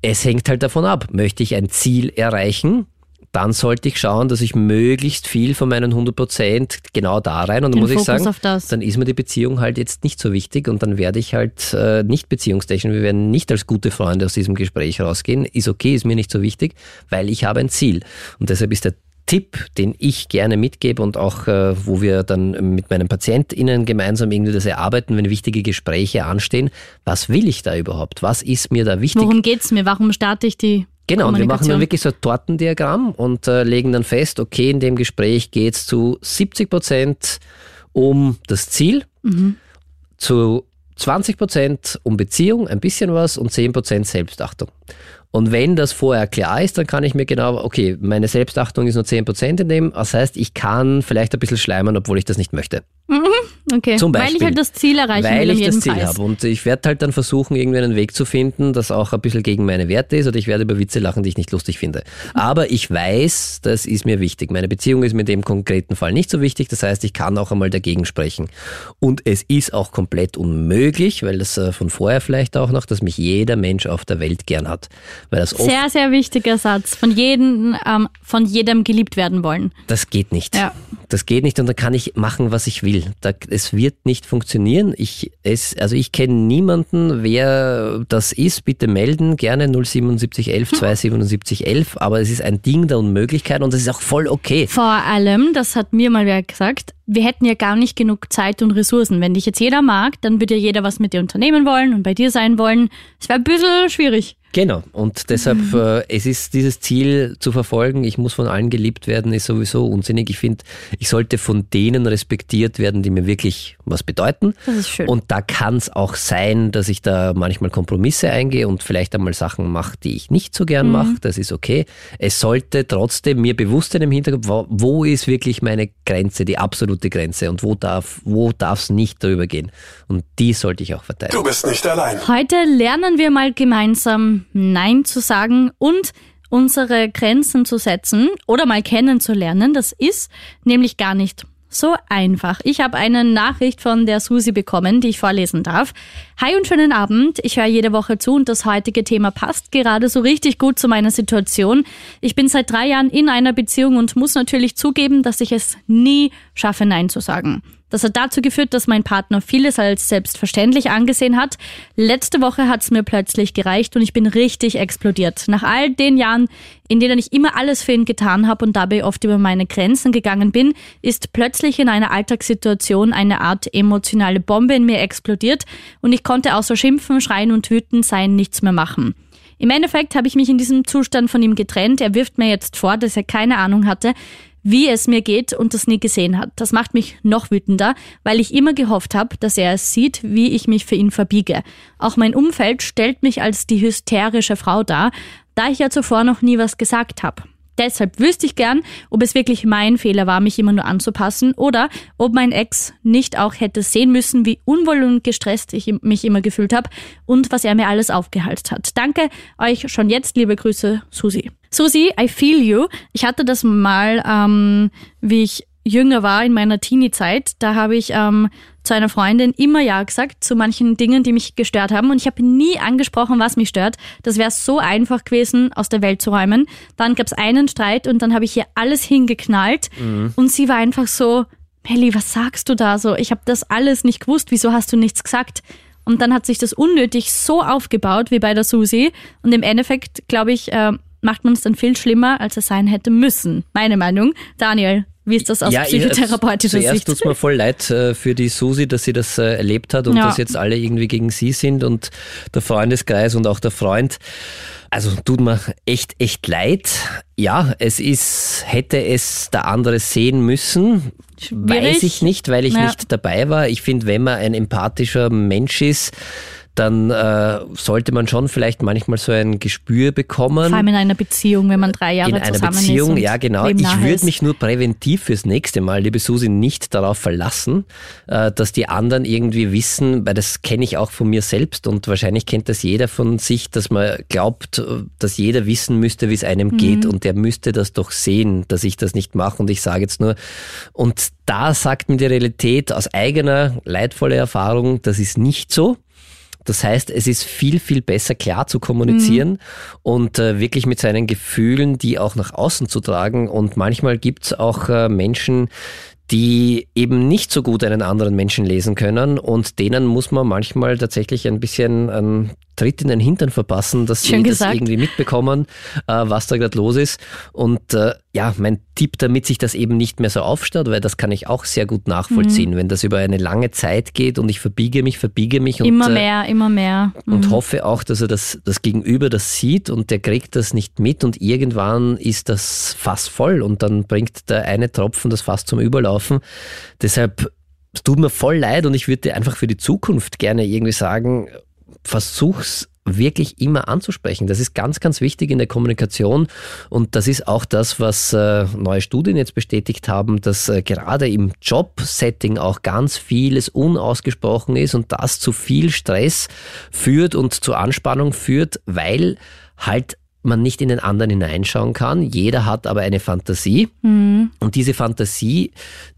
Es hängt halt davon ab, möchte ich ein Ziel erreichen, dann sollte ich schauen, dass ich möglichst viel von meinen 100 Prozent genau da rein und dann muss Fokus ich sagen, dann ist mir die Beziehung halt jetzt nicht so wichtig und dann werde ich halt äh, nicht beziehungstechnisch, wir werden nicht als gute Freunde aus diesem Gespräch rausgehen. Ist okay, ist mir nicht so wichtig, weil ich habe ein Ziel und deshalb ist der Tipp, den ich gerne mitgebe und auch, äh, wo wir dann mit meinen PatientInnen gemeinsam irgendwie das erarbeiten, wenn wichtige Gespräche anstehen. Was will ich da überhaupt? Was ist mir da wichtig? Worum geht's mir? Warum starte ich die Genau, und wir machen dann wirklich so ein Tortendiagramm und äh, legen dann fest, okay, in dem Gespräch geht es zu 70 Prozent um das Ziel, mhm. zu 20 Prozent um Beziehung, ein bisschen was und 10 Prozent Selbstachtung. Und wenn das vorher klar ist, dann kann ich mir genau, okay, meine Selbstachtung ist nur 10 Prozent in dem, das heißt, ich kann vielleicht ein bisschen schleimern, obwohl ich das nicht möchte. Mhm. Okay, Zum Beispiel, weil ich halt das Ziel erreichen weil will. Weil ich das Ziel habe. Und ich werde halt dann versuchen, irgendwie einen Weg zu finden, das auch ein bisschen gegen meine Werte ist. Oder ich werde über Witze lachen, die ich nicht lustig finde. Aber ich weiß, das ist mir wichtig. Meine Beziehung ist mir in dem konkreten Fall nicht so wichtig. Das heißt, ich kann auch einmal dagegen sprechen. Und es ist auch komplett unmöglich, weil das äh, von vorher vielleicht auch noch, dass mich jeder Mensch auf der Welt gern hat. Weil das sehr, sehr wichtiger Satz. Von jedem, ähm, von jedem geliebt werden wollen. Das geht nicht. Ja. Das geht nicht und da kann ich machen, was ich will. Da, es wird nicht funktionieren. Ich, es, also ich kenne niemanden, wer das ist. Bitte melden, gerne 07711 27711. Aber es ist ein Ding der Unmöglichkeit und es ist auch voll okay. Vor allem, das hat mir mal wer gesagt, wir hätten ja gar nicht genug Zeit und Ressourcen. Wenn dich jetzt jeder mag, dann würde ja jeder was mit dir unternehmen wollen und bei dir sein wollen. Es wäre ein bisschen schwierig. Genau, und deshalb, mhm. äh, es ist dieses Ziel zu verfolgen, ich muss von allen geliebt werden, ist sowieso unsinnig. Ich finde, ich sollte von denen respektiert werden, die mir wirklich was bedeuten. Das ist schön. Und da kann es auch sein, dass ich da manchmal Kompromisse eingehe und vielleicht einmal Sachen mache, die ich nicht so gern mhm. mache. Das ist okay. Es sollte trotzdem mir bewusst sein im Hintergrund, wo, wo ist wirklich meine Grenze, die absolute Grenze und wo darf wo es nicht darüber gehen. Und die sollte ich auch verteidigen. Du bist nicht allein. Heute lernen wir mal gemeinsam Nein zu sagen und unsere Grenzen zu setzen oder mal kennenzulernen. Das ist nämlich gar nicht so einfach. Ich habe eine Nachricht von der Susi bekommen, die ich vorlesen darf. Hi und schönen Abend. Ich höre jede Woche zu und das heutige Thema passt gerade so richtig gut zu meiner Situation. Ich bin seit drei Jahren in einer Beziehung und muss natürlich zugeben, dass ich es nie schaffe, Nein zu sagen. Das hat dazu geführt, dass mein Partner vieles als selbstverständlich angesehen hat. Letzte Woche hat es mir plötzlich gereicht und ich bin richtig explodiert. Nach all den Jahren, in denen ich immer alles für ihn getan habe und dabei oft über meine Grenzen gegangen bin, ist plötzlich in einer Alltagssituation eine Art emotionale Bombe in mir explodiert und ich konnte außer schimpfen, schreien und wütend sein nichts mehr machen. Im Endeffekt habe ich mich in diesem Zustand von ihm getrennt. Er wirft mir jetzt vor, dass er keine Ahnung hatte, wie es mir geht und das nie gesehen hat. Das macht mich noch wütender, weil ich immer gehofft habe, dass er es sieht, wie ich mich für ihn verbiege. Auch mein Umfeld stellt mich als die hysterische Frau dar, da ich ja zuvor noch nie was gesagt habe. Deshalb wüsste ich gern, ob es wirklich mein Fehler war, mich immer nur anzupassen oder ob mein Ex nicht auch hätte sehen müssen, wie unwohl und gestresst ich mich immer gefühlt habe und was er mir alles aufgehalst hat. Danke euch schon jetzt, liebe Grüße, Susi. Susi, I feel you. Ich hatte das mal, ähm, wie ich jünger war, in meiner Teenie-Zeit, da habe ich ähm, zu einer Freundin immer Ja gesagt zu manchen Dingen, die mich gestört haben. Und ich habe nie angesprochen, was mich stört. Das wäre so einfach gewesen, aus der Welt zu räumen. Dann gab es einen Streit und dann habe ich ihr alles hingeknallt. Mhm. Und sie war einfach so, Melly, was sagst du da so? Ich habe das alles nicht gewusst. Wieso hast du nichts gesagt? Und dann hat sich das unnötig so aufgebaut wie bei der Susi. Und im Endeffekt, glaube ich, äh, macht man es dann viel schlimmer, als es sein hätte müssen. Meine Meinung. Daniel, wie ist das aus ja, psychotherapeutischer zuerst Sicht? Zuerst tut mir voll leid äh, für die Susi, dass sie das äh, erlebt hat und ja. dass jetzt alle irgendwie gegen sie sind und der Freundeskreis und auch der Freund. Also tut mir echt, echt leid. Ja, es ist, hätte es der andere sehen müssen. Schwierig. Weiß ich nicht, weil ich ja. nicht dabei war. Ich finde, wenn man ein empathischer Mensch ist, dann äh, sollte man schon vielleicht manchmal so ein Gespür bekommen. Vor allem in einer Beziehung, wenn man drei Jahre zusammen ist. In einer Beziehung, ja genau. Ich würde mich nur präventiv fürs nächste Mal, liebe Susi, nicht darauf verlassen, äh, dass die anderen irgendwie wissen, weil das kenne ich auch von mir selbst und wahrscheinlich kennt das jeder von sich, dass man glaubt, dass jeder wissen müsste, wie es einem mhm. geht und der müsste das doch sehen, dass ich das nicht mache und ich sage jetzt nur, und da sagt mir die Realität aus eigener leidvoller Erfahrung, das ist nicht so. Das heißt, es ist viel, viel besser klar zu kommunizieren mhm. und äh, wirklich mit seinen Gefühlen, die auch nach außen zu tragen. Und manchmal gibt es auch äh, Menschen, die eben nicht so gut einen anderen Menschen lesen können und denen muss man manchmal tatsächlich ein bisschen einen Tritt in den Hintern verpassen, dass sie das irgendwie mitbekommen, äh, was da gerade los ist. Und äh, ja, mein Tipp, damit sich das eben nicht mehr so aufstaut, weil das kann ich auch sehr gut nachvollziehen, mhm. wenn das über eine lange Zeit geht und ich verbiege mich, verbiege mich und, immer äh, mehr, immer mehr mhm. und hoffe auch, dass er das, das Gegenüber das sieht und der kriegt das nicht mit und irgendwann ist das Fass voll und dann bringt der eine Tropfen das Fass zum Überlaufen. Deshalb es tut mir voll leid und ich würde dir einfach für die Zukunft gerne irgendwie sagen, versuch's wirklich immer anzusprechen. Das ist ganz, ganz wichtig in der Kommunikation und das ist auch das, was äh, neue Studien jetzt bestätigt haben, dass äh, gerade im Jobsetting auch ganz vieles unausgesprochen ist und das zu viel Stress führt und zu Anspannung führt, weil halt man nicht in den anderen hineinschauen kann. Jeder hat aber eine Fantasie. Mhm. Und diese Fantasie,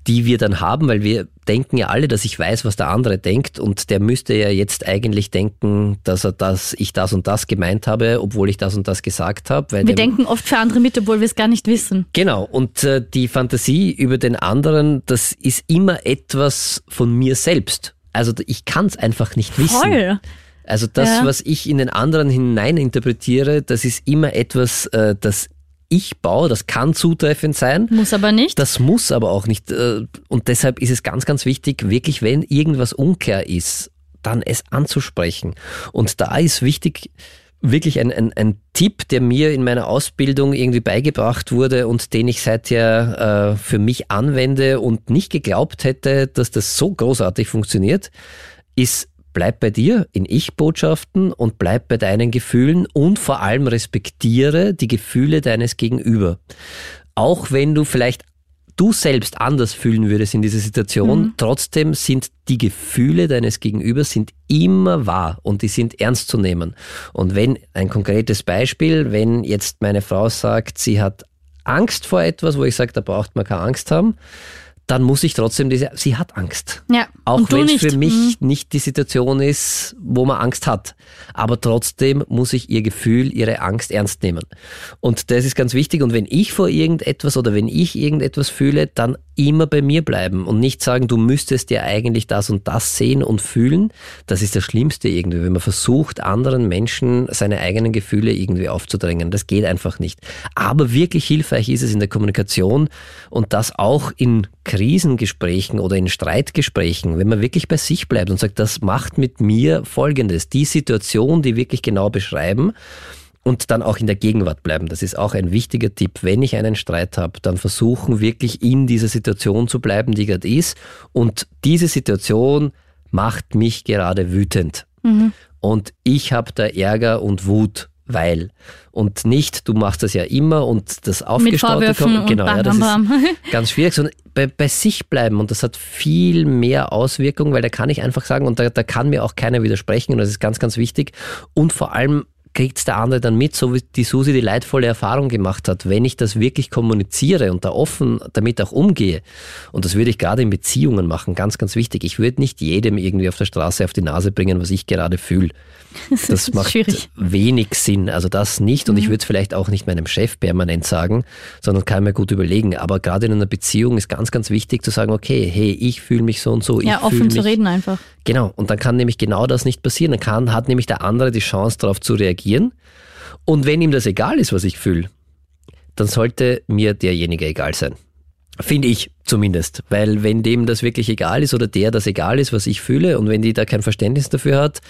die wir dann haben, weil wir denken ja alle, dass ich weiß, was der andere denkt und der müsste ja jetzt eigentlich denken, dass er das, ich das und das gemeint habe, obwohl ich das und das gesagt habe. wir denken oft für andere mit, obwohl wir es gar nicht wissen. Genau. Und äh, die Fantasie über den anderen, das ist immer etwas von mir selbst. Also ich kann es einfach nicht wissen. Voll. Also das, ja. was ich in den anderen hineininterpretiere, das ist immer etwas, äh, das ich baue, das kann zutreffend sein. Muss aber nicht. Das muss aber auch nicht. Äh, und deshalb ist es ganz, ganz wichtig, wirklich, wenn irgendwas unklar ist, dann es anzusprechen. Und da ist wichtig, wirklich ein, ein, ein Tipp, der mir in meiner Ausbildung irgendwie beigebracht wurde und den ich seither äh, für mich anwende und nicht geglaubt hätte, dass das so großartig funktioniert, ist bleib bei dir in Ich-Botschaften und bleib bei deinen Gefühlen und vor allem respektiere die Gefühle deines Gegenüber. Auch wenn du vielleicht du selbst anders fühlen würdest in dieser Situation, mhm. trotzdem sind die Gefühle deines Gegenübers sind immer wahr und die sind ernst zu nehmen. Und wenn ein konkretes Beispiel, wenn jetzt meine Frau sagt, sie hat Angst vor etwas, wo ich sage, da braucht man keine Angst haben, dann muss ich trotzdem diese, sie hat Angst. Ja. Auch wenn es für mich mhm. nicht die Situation ist, wo man Angst hat. Aber trotzdem muss ich ihr Gefühl, ihre Angst ernst nehmen. Und das ist ganz wichtig. Und wenn ich vor irgendetwas oder wenn ich irgendetwas fühle, dann immer bei mir bleiben und nicht sagen, du müsstest ja eigentlich das und das sehen und fühlen. Das ist das Schlimmste irgendwie, wenn man versucht, anderen Menschen seine eigenen Gefühle irgendwie aufzudrängen. Das geht einfach nicht. Aber wirklich hilfreich ist es in der Kommunikation und das auch in Krisengesprächen oder in Streitgesprächen, wenn man wirklich bei sich bleibt und sagt, das macht mit mir Folgendes. Die Situation, die wirklich genau beschreiben und dann auch in der Gegenwart bleiben. Das ist auch ein wichtiger Tipp. Wenn ich einen Streit habe, dann versuchen wirklich in dieser Situation zu bleiben, die gerade ist. Und diese Situation macht mich gerade wütend. Mhm. Und ich habe da Ärger und Wut, weil. Und nicht, du machst das ja immer und das aufgestaute kommt. Genau, ja, das ist ganz schwierig, sondern bei, bei sich bleiben. Und das hat viel mehr Auswirkungen, weil da kann ich einfach sagen, und da, da kann mir auch keiner widersprechen, und das ist ganz, ganz wichtig. Und vor allem kriegt der andere dann mit, so wie die Susi die leidvolle Erfahrung gemacht hat. Wenn ich das wirklich kommuniziere und da offen damit auch umgehe, und das würde ich gerade in Beziehungen machen, ganz, ganz wichtig. Ich würde nicht jedem irgendwie auf der Straße auf die Nase bringen, was ich gerade fühle. Das macht schwierig. wenig Sinn. Also das nicht. Und mhm. ich würde es vielleicht auch nicht meinem Chef permanent sagen, sondern kann mir gut überlegen. Aber gerade in einer Beziehung ist ganz, ganz wichtig zu sagen, okay, hey, ich fühle mich so und so. Ja, offen mich, zu reden einfach. Genau. Und dann kann nämlich genau das nicht passieren. Dann kann, hat nämlich der andere die Chance darauf zu reagieren. Und wenn ihm das egal ist, was ich fühle, dann sollte mir derjenige egal sein. Finde ich zumindest. Weil wenn dem das wirklich egal ist oder der das egal ist, was ich fühle und wenn die da kein Verständnis dafür hat,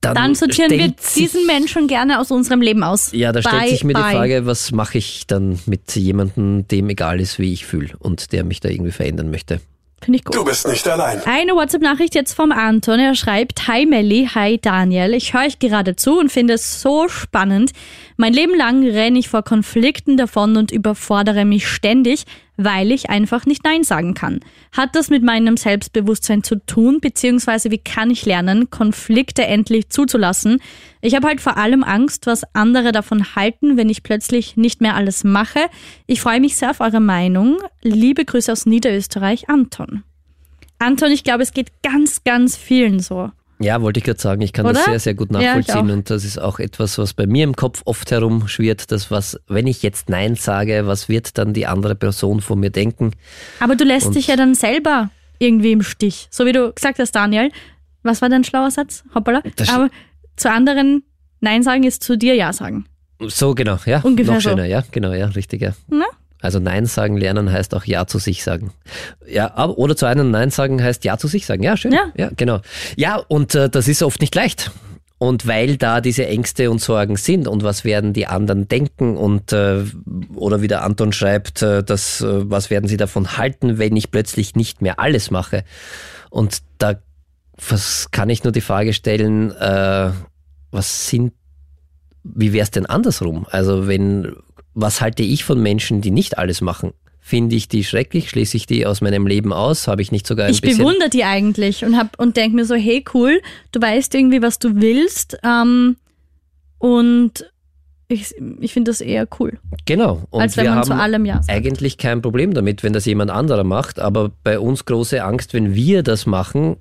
dann, dann sortieren wir diesen Menschen gerne aus unserem Leben aus. Ja, da bye, stellt sich mir bye. die Frage, was mache ich dann mit jemandem, dem egal ist, wie ich fühle und der mich da irgendwie verändern möchte. Finde ich gut. Du bist nicht allein. Eine WhatsApp-Nachricht jetzt vom Anton. Er schreibt, Hi Melli, hi Daniel. Ich höre euch gerade zu und finde es so spannend. Mein Leben lang renne ich vor Konflikten davon und überfordere mich ständig, weil ich einfach nicht Nein sagen kann. Hat das mit meinem Selbstbewusstsein zu tun, beziehungsweise wie kann ich lernen, Konflikte endlich zuzulassen? Ich habe halt vor allem Angst, was andere davon halten, wenn ich plötzlich nicht mehr alles mache. Ich freue mich sehr auf eure Meinung. Liebe Grüße aus Niederösterreich, Anton. Anton, ich glaube, es geht ganz, ganz vielen so. Ja, wollte ich gerade sagen, ich kann Oder? das sehr, sehr gut nachvollziehen ja, und das ist auch etwas, was bei mir im Kopf oft herumschwirrt, dass was, wenn ich jetzt Nein sage, was wird dann die andere Person von mir denken? Aber du lässt und dich ja dann selber irgendwie im Stich, so wie du gesagt hast, Daniel. Was war dein schlauer Satz? Hoppala. Aber zu anderen Nein sagen ist zu dir Ja sagen. So, genau, ja. Ungefähr Noch schöner, so. ja, genau, ja, richtig, ja. Na? Also Nein sagen lernen heißt auch Ja zu sich sagen. Ja, aber, oder zu einem Nein sagen heißt Ja zu sich sagen. Ja, schön. Ja, ja genau. Ja, und äh, das ist oft nicht leicht. Und weil da diese Ängste und Sorgen sind und was werden die anderen denken und äh, oder wie der Anton schreibt, äh, dass, äh, was werden sie davon halten, wenn ich plötzlich nicht mehr alles mache. Und da was kann ich nur die Frage stellen, äh, was sind, wie wäre es denn andersrum? Also wenn was halte ich von Menschen, die nicht alles machen? Finde ich die schrecklich? Schließe ich die aus meinem Leben aus? Habe ich nicht sogar ein ich bisschen... Ich bewundere die eigentlich und, und denke mir so, hey cool, du weißt irgendwie, was du willst ähm, und ich, ich finde das eher cool. Genau. Und als wenn wir man zu allem Ja sagt. eigentlich kein Problem damit, wenn das jemand anderer macht, aber bei uns große Angst, wenn wir das machen,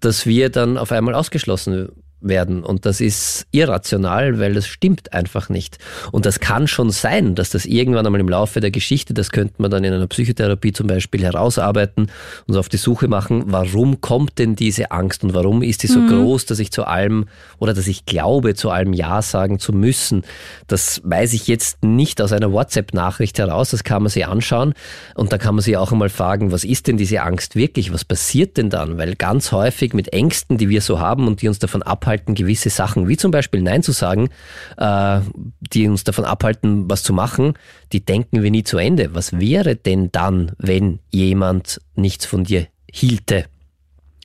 dass wir dann auf einmal ausgeschlossen werden. Und das ist irrational, weil das stimmt einfach nicht. Und das kann schon sein, dass das irgendwann einmal im Laufe der Geschichte, das könnte man dann in einer Psychotherapie zum Beispiel herausarbeiten und auf die Suche machen, warum kommt denn diese Angst und warum ist die so mhm. groß, dass ich zu allem oder dass ich glaube, zu allem Ja sagen zu müssen. Das weiß ich jetzt nicht aus einer WhatsApp-Nachricht heraus, das kann man sich anschauen und da kann man sich auch einmal fragen, was ist denn diese Angst wirklich? Was passiert denn dann? Weil ganz häufig mit Ängsten, die wir so haben und die uns davon abhalten, abhalten, gewisse Sachen, wie zum Beispiel Nein zu sagen, äh, die uns davon abhalten, was zu machen, die denken wir nie zu Ende. Was wäre denn dann, wenn jemand nichts von dir hielte?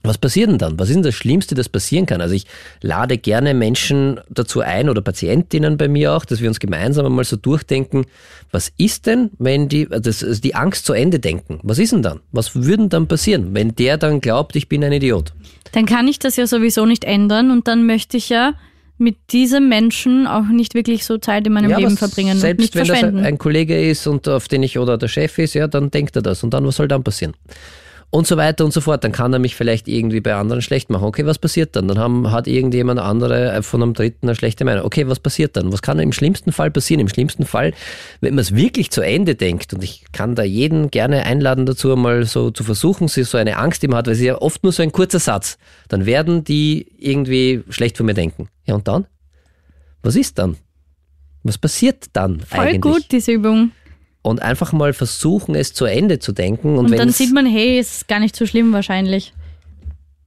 Was passiert denn dann? Was ist denn das Schlimmste, das passieren kann? Also ich lade gerne Menschen dazu ein oder Patientinnen bei mir auch, dass wir uns gemeinsam einmal so durchdenken, was ist denn, wenn die, das, also die Angst zu Ende denken? Was ist denn dann? Was würden dann passieren, wenn der dann glaubt, ich bin ein Idiot? Dann kann ich das ja sowieso nicht ändern und dann möchte ich ja mit diesem Menschen auch nicht wirklich so Zeit in meinem ja, Leben verbringen selbst und nicht wenn verschwenden. das ein Kollege ist und auf den ich oder der Chef ist, ja, dann denkt er das und dann was soll dann passieren? Und so weiter und so fort. Dann kann er mich vielleicht irgendwie bei anderen schlecht machen. Okay, was passiert dann? Dann haben, hat irgendjemand andere äh, von einem Dritten eine schlechte Meinung. Okay, was passiert dann? Was kann im schlimmsten Fall passieren? Im schlimmsten Fall, wenn man es wirklich zu Ende denkt, und ich kann da jeden gerne einladen dazu, mal so zu versuchen, sie so eine Angst immer hat, weil sie ja oft nur so ein kurzer Satz, dann werden die irgendwie schlecht von mir denken. Ja, und dann? Was ist dann? Was passiert dann Voll eigentlich? Voll gut, diese Übung und einfach mal versuchen, es zu Ende zu denken. Und, und dann sieht man, hey, ist gar nicht so schlimm wahrscheinlich.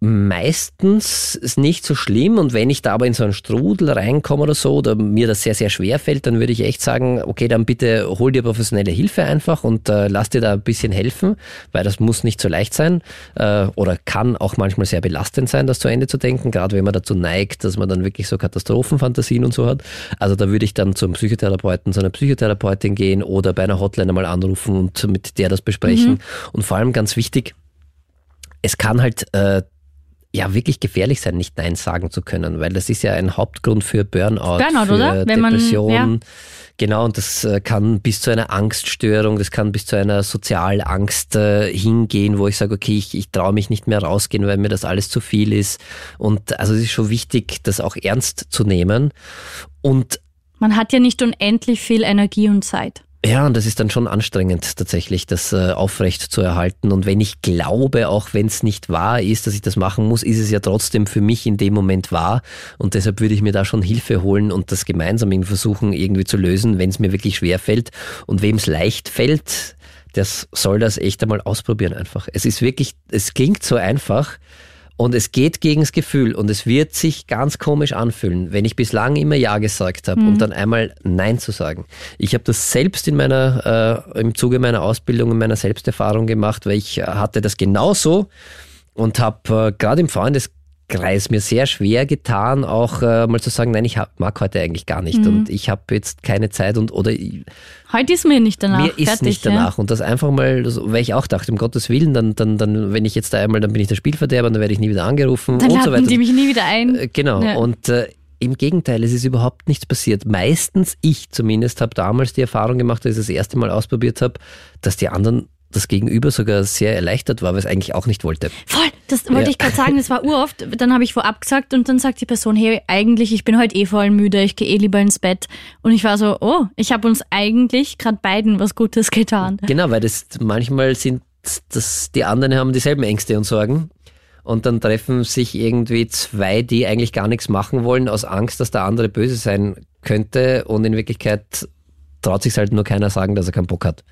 Meistens ist nicht so schlimm und wenn ich da aber in so einen Strudel reinkomme oder so oder mir das sehr, sehr schwer fällt, dann würde ich echt sagen, okay, dann bitte hol dir professionelle Hilfe einfach und äh, lass dir da ein bisschen helfen, weil das muss nicht so leicht sein äh, oder kann auch manchmal sehr belastend sein, das zu Ende zu denken, gerade wenn man dazu neigt, dass man dann wirklich so Katastrophenfantasien und so hat. Also da würde ich dann zum Psychotherapeuten, zu einer Psychotherapeutin gehen oder bei einer Hotline einmal anrufen und mit der das besprechen. Mhm. Und vor allem ganz wichtig, es kann halt äh, ja wirklich gefährlich sein, nicht Nein sagen zu können, weil das ist ja ein Hauptgrund für Burnout, Burnout für oder? Wenn Depression. Man, ja. Genau, und das äh, kann bis zu einer Angststörung, das kann bis zu einer Sozialangst äh, hingehen, wo ich sage, okay, ich, ich traue mich nicht mehr rausgehen, weil mir das alles zu viel ist. Und also es ist schon wichtig, das auch ernst zu nehmen. Und man hat ja nicht unendlich viel Energie und Zeit. Ja, und das ist dann schon anstrengend tatsächlich, das äh, aufrecht zu erhalten. Und wenn ich glaube, auch wenn es nicht wahr ist, dass ich das machen muss, ist es ja trotzdem für mich in dem Moment wahr. Und deshalb würde ich mir da schon Hilfe holen und das gemeinsam versuchen, irgendwie zu lösen, wenn es mir wirklich schwer fällt. Und wem es leicht fällt, das soll das echt einmal ausprobieren einfach. Es ist wirklich, es klingt so einfach, und es geht gegen das Gefühl und es wird sich ganz komisch anfühlen, wenn ich bislang immer Ja gesagt habe mhm. und dann einmal Nein zu sagen. Ich habe das selbst in meiner, äh, im Zuge meiner Ausbildung, in meiner Selbsterfahrung gemacht, weil ich hatte das genauso und habe äh, gerade im Freundes Kreis mir sehr schwer getan, auch äh, mal zu sagen, nein, ich hab, mag heute eigentlich gar nicht mhm. und ich habe jetzt keine Zeit und oder heute ist mir nicht danach. Mir ist Fertig, nicht danach ja? und das einfach mal, weil ich auch dachte, um Gottes Willen, dann, dann, dann, wenn ich jetzt da einmal, dann bin ich der Spielverderber, dann werde ich nie wieder angerufen dann und so weiter. die mich nie wieder ein. Äh, genau ja. und äh, im Gegenteil, es ist überhaupt nichts passiert. Meistens, ich zumindest, habe damals die Erfahrung gemacht, als ich das erste Mal ausprobiert habe, dass die anderen das Gegenüber sogar sehr erleichtert war, weil es eigentlich auch nicht wollte. Voll, das wollte ja. ich gerade sagen, das war uroft. Dann habe ich vorab gesagt und dann sagt die Person, hey, eigentlich, ich bin heute eh voll müde, ich gehe eh lieber ins Bett. Und ich war so, oh, ich habe uns eigentlich gerade beiden was Gutes getan. Genau, weil das manchmal sind das, die anderen haben dieselben Ängste und Sorgen. Und dann treffen sich irgendwie zwei, die eigentlich gar nichts machen wollen, aus Angst, dass der andere böse sein könnte. Und in Wirklichkeit traut sich halt nur keiner sagen, dass er keinen Bock hat.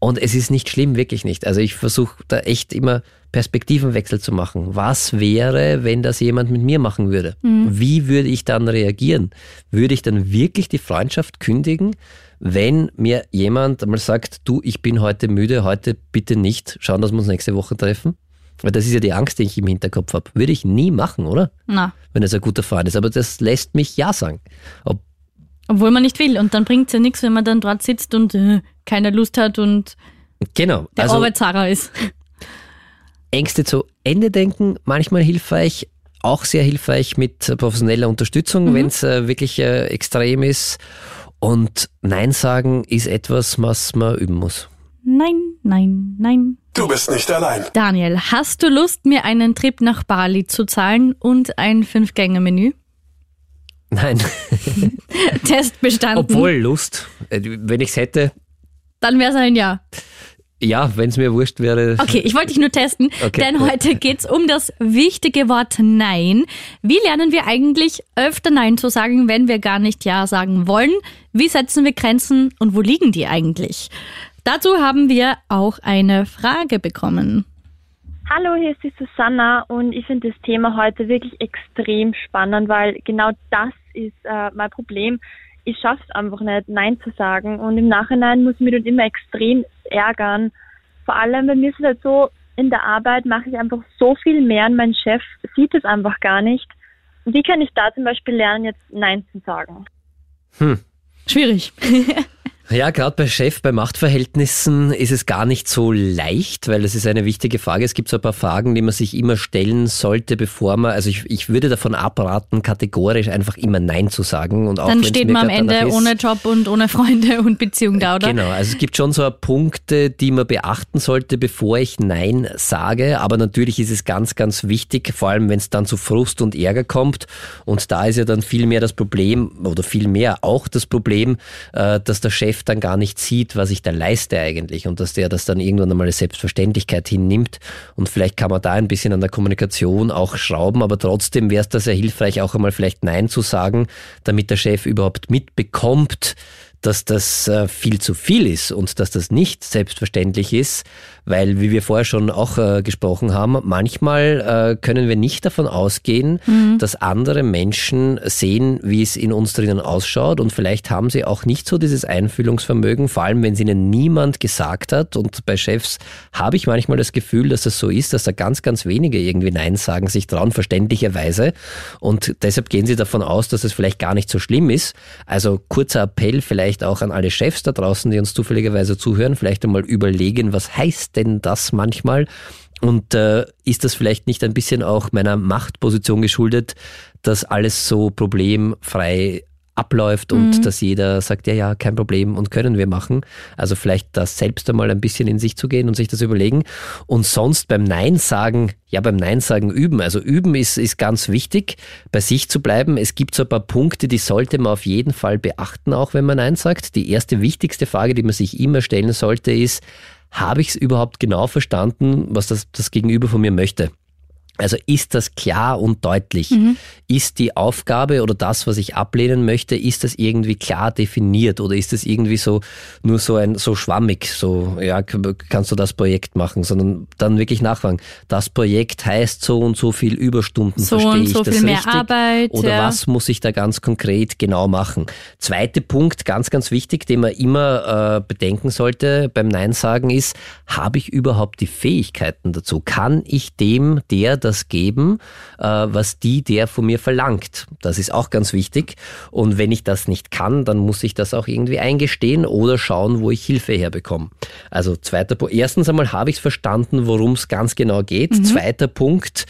Und es ist nicht schlimm, wirklich nicht. Also ich versuche da echt immer Perspektivenwechsel zu machen. Was wäre, wenn das jemand mit mir machen würde? Mhm. Wie würde ich dann reagieren? Würde ich dann wirklich die Freundschaft kündigen, wenn mir jemand einmal sagt, du, ich bin heute müde, heute bitte nicht, schauen, dass wir uns nächste Woche treffen? Weil das ist ja die Angst, die ich im Hinterkopf habe. Würde ich nie machen, oder? Na. Wenn es ein guter Freund ist. Aber das lässt mich ja sagen. Ob obwohl man nicht will. Und dann bringt es ja nichts, wenn man dann dort sitzt und äh, keine Lust hat und genau. der also, Arbeitsager ist. Ängste zu Ende denken, manchmal hilfreich, auch sehr hilfreich mit professioneller Unterstützung, mhm. wenn es äh, wirklich äh, extrem ist. Und Nein sagen ist etwas, was man üben muss. Nein, nein, nein. Du bist nicht allein. Daniel, hast du Lust, mir einen Trip nach Bali zu zahlen und ein Fünf-Gänge-Menü? Nein. Test bestanden. Obwohl Lust, äh, wenn ich es hätte. Dann wäre es ein Ja. Ja, wenn es mir wurscht wäre. Okay, ich wollte dich nur testen, okay. denn heute geht es um das wichtige Wort Nein. Wie lernen wir eigentlich öfter Nein zu sagen, wenn wir gar nicht Ja sagen wollen? Wie setzen wir Grenzen und wo liegen die eigentlich? Dazu haben wir auch eine Frage bekommen. Hallo, hier ist die Susanna und ich finde das Thema heute wirklich extrem spannend, weil genau das ist äh, mein Problem. Ich schaffe es einfach nicht, Nein zu sagen und im Nachhinein muss ich mich dann immer extrem ärgern. Vor allem bei mir ist es halt so, in der Arbeit mache ich einfach so viel mehr und mein Chef sieht es einfach gar nicht. wie kann ich da zum Beispiel lernen, jetzt Nein zu sagen? Hm. Schwierig. Ja, gerade bei Chef, bei Machtverhältnissen ist es gar nicht so leicht, weil das ist eine wichtige Frage. Es gibt so ein paar Fragen, die man sich immer stellen sollte, bevor man, also ich, ich würde davon abraten, kategorisch einfach immer Nein zu sagen. Und auch Dann steht man am Ende ohne Job und ohne Freunde und Beziehung da, oder? Genau, also es gibt schon so Punkte, die man beachten sollte, bevor ich Nein sage. Aber natürlich ist es ganz, ganz wichtig, vor allem wenn es dann zu Frust und Ärger kommt. Und da ist ja dann viel mehr das Problem, oder viel mehr auch das Problem, äh, dass der Chef Chef dann gar nicht sieht, was ich da leiste eigentlich und dass der das dann irgendwann einmal als Selbstverständlichkeit hinnimmt und vielleicht kann man da ein bisschen an der Kommunikation auch schrauben, aber trotzdem wäre es da sehr hilfreich, auch einmal vielleicht Nein zu sagen, damit der Chef überhaupt mitbekommt, dass das äh, viel zu viel ist und dass das nicht selbstverständlich ist, weil, wie wir vorher schon auch äh, gesprochen haben, manchmal äh, können wir nicht davon ausgehen, mhm. dass andere Menschen sehen, wie es in uns drinnen ausschaut und vielleicht haben sie auch nicht so dieses Einfühlungsvermögen, vor allem wenn es ihnen niemand gesagt hat und bei Chefs habe ich manchmal das Gefühl, dass es so ist, dass da ganz, ganz wenige irgendwie Nein sagen, sich trauen, verständlicherweise und deshalb gehen sie davon aus, dass es vielleicht gar nicht so schlimm ist. Also kurzer Appell vielleicht auch an alle Chefs da draußen, die uns zufälligerweise zuhören, vielleicht einmal überlegen, was heißt denn das manchmal? Und äh, ist das vielleicht nicht ein bisschen auch meiner Machtposition geschuldet, dass alles so problemfrei abläuft und mhm. dass jeder sagt, ja, ja, kein Problem und können wir machen. Also vielleicht das selbst einmal ein bisschen in sich zu gehen und sich das überlegen. Und sonst beim Nein sagen, ja, beim Nein sagen üben. Also üben ist, ist ganz wichtig, bei sich zu bleiben. Es gibt so ein paar Punkte, die sollte man auf jeden Fall beachten, auch wenn man Nein sagt. Die erste wichtigste Frage, die man sich immer stellen sollte, ist, habe ich es überhaupt genau verstanden, was das, das Gegenüber von mir möchte? Also ist das klar und deutlich? Mhm. Ist die Aufgabe oder das, was ich ablehnen möchte, ist das irgendwie klar definiert oder ist das irgendwie so nur so ein so schwammig, so ja, kannst du das Projekt machen, sondern dann wirklich nachfragen. Das Projekt heißt so und so viel Überstunden, so verstehe ich so das richtig? Arbeit, oder ja. was muss ich da ganz konkret genau machen? Zweiter Punkt, ganz ganz wichtig, den man immer äh, bedenken sollte beim Nein sagen ist, habe ich überhaupt die Fähigkeiten dazu? Kann ich dem der das geben, äh, was die, der von mir verlangt. Das ist auch ganz wichtig. Und wenn ich das nicht kann, dann muss ich das auch irgendwie eingestehen oder schauen, wo ich Hilfe herbekomme. Also zweiter Punkt. Erstens einmal habe ich es verstanden, worum es ganz genau geht. Mhm. Zweiter Punkt.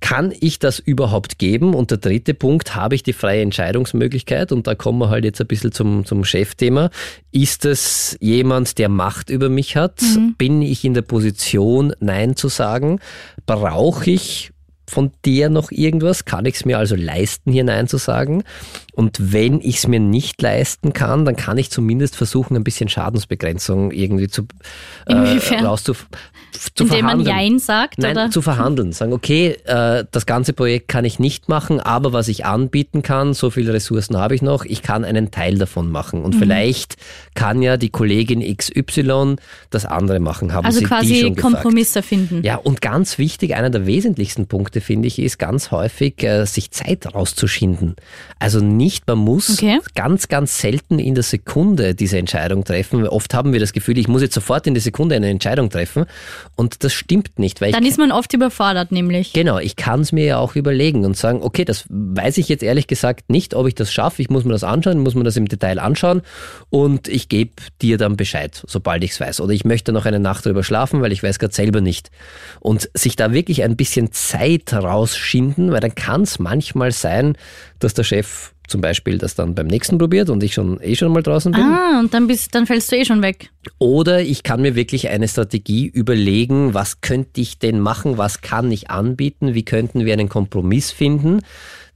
Kann ich das überhaupt geben? Und der dritte Punkt, habe ich die freie Entscheidungsmöglichkeit? Und da kommen wir halt jetzt ein bisschen zum, zum Chefthema. Ist es jemand, der Macht über mich hat? Mhm. Bin ich in der Position, Nein zu sagen? Brauche ich von der noch irgendwas? Kann ich es mir also leisten, hier Nein zu sagen? Und wenn ich es mir nicht leisten kann, dann kann ich zumindest versuchen, ein bisschen Schadensbegrenzung irgendwie zu äh, rauszuf zu Indem verhandeln. man Jein sagt? Nein, oder? zu verhandeln. Sagen, okay, äh, das ganze Projekt kann ich nicht machen, aber was ich anbieten kann, so viele Ressourcen habe ich noch, ich kann einen Teil davon machen. Und mhm. vielleicht kann ja die Kollegin XY das andere machen, haben also Sie quasi die schon Kompromisse gefragt. finden. Ja, und ganz wichtig, einer der wesentlichsten Punkte, finde ich, ist ganz häufig, äh, sich Zeit rauszuschinden. Also nicht, man muss okay. ganz, ganz selten in der Sekunde diese Entscheidung treffen. Oft haben wir das Gefühl, ich muss jetzt sofort in der Sekunde eine Entscheidung treffen. Und das stimmt nicht. Weil Dann ist man oft überfordert, nämlich. Genau, ich kann es mir ja auch überlegen und sagen, okay, das weiß ich jetzt ehrlich gesagt nicht, ob ich das schaffe. Ich muss mir das anschauen, muss mir das im Detail anschauen und ich gebe dir dann Bescheid, sobald ich es weiß. Oder ich möchte noch eine Nacht drüber schlafen, weil ich weiß gerade selber nicht. Und sich da wirklich ein bisschen Zeit rausschinden, weil dann kann es manchmal sein, dass der Chef zum Beispiel das dann beim nächsten probiert und ich schon eh schon mal draußen bin. Ah, und dann, bist, dann fällst du eh schon weg. Oder ich kann mir wirklich eine Strategie überlegen, was könnte ich denn machen, was kann ich anbieten, wie könnten wir einen Kompromiss finden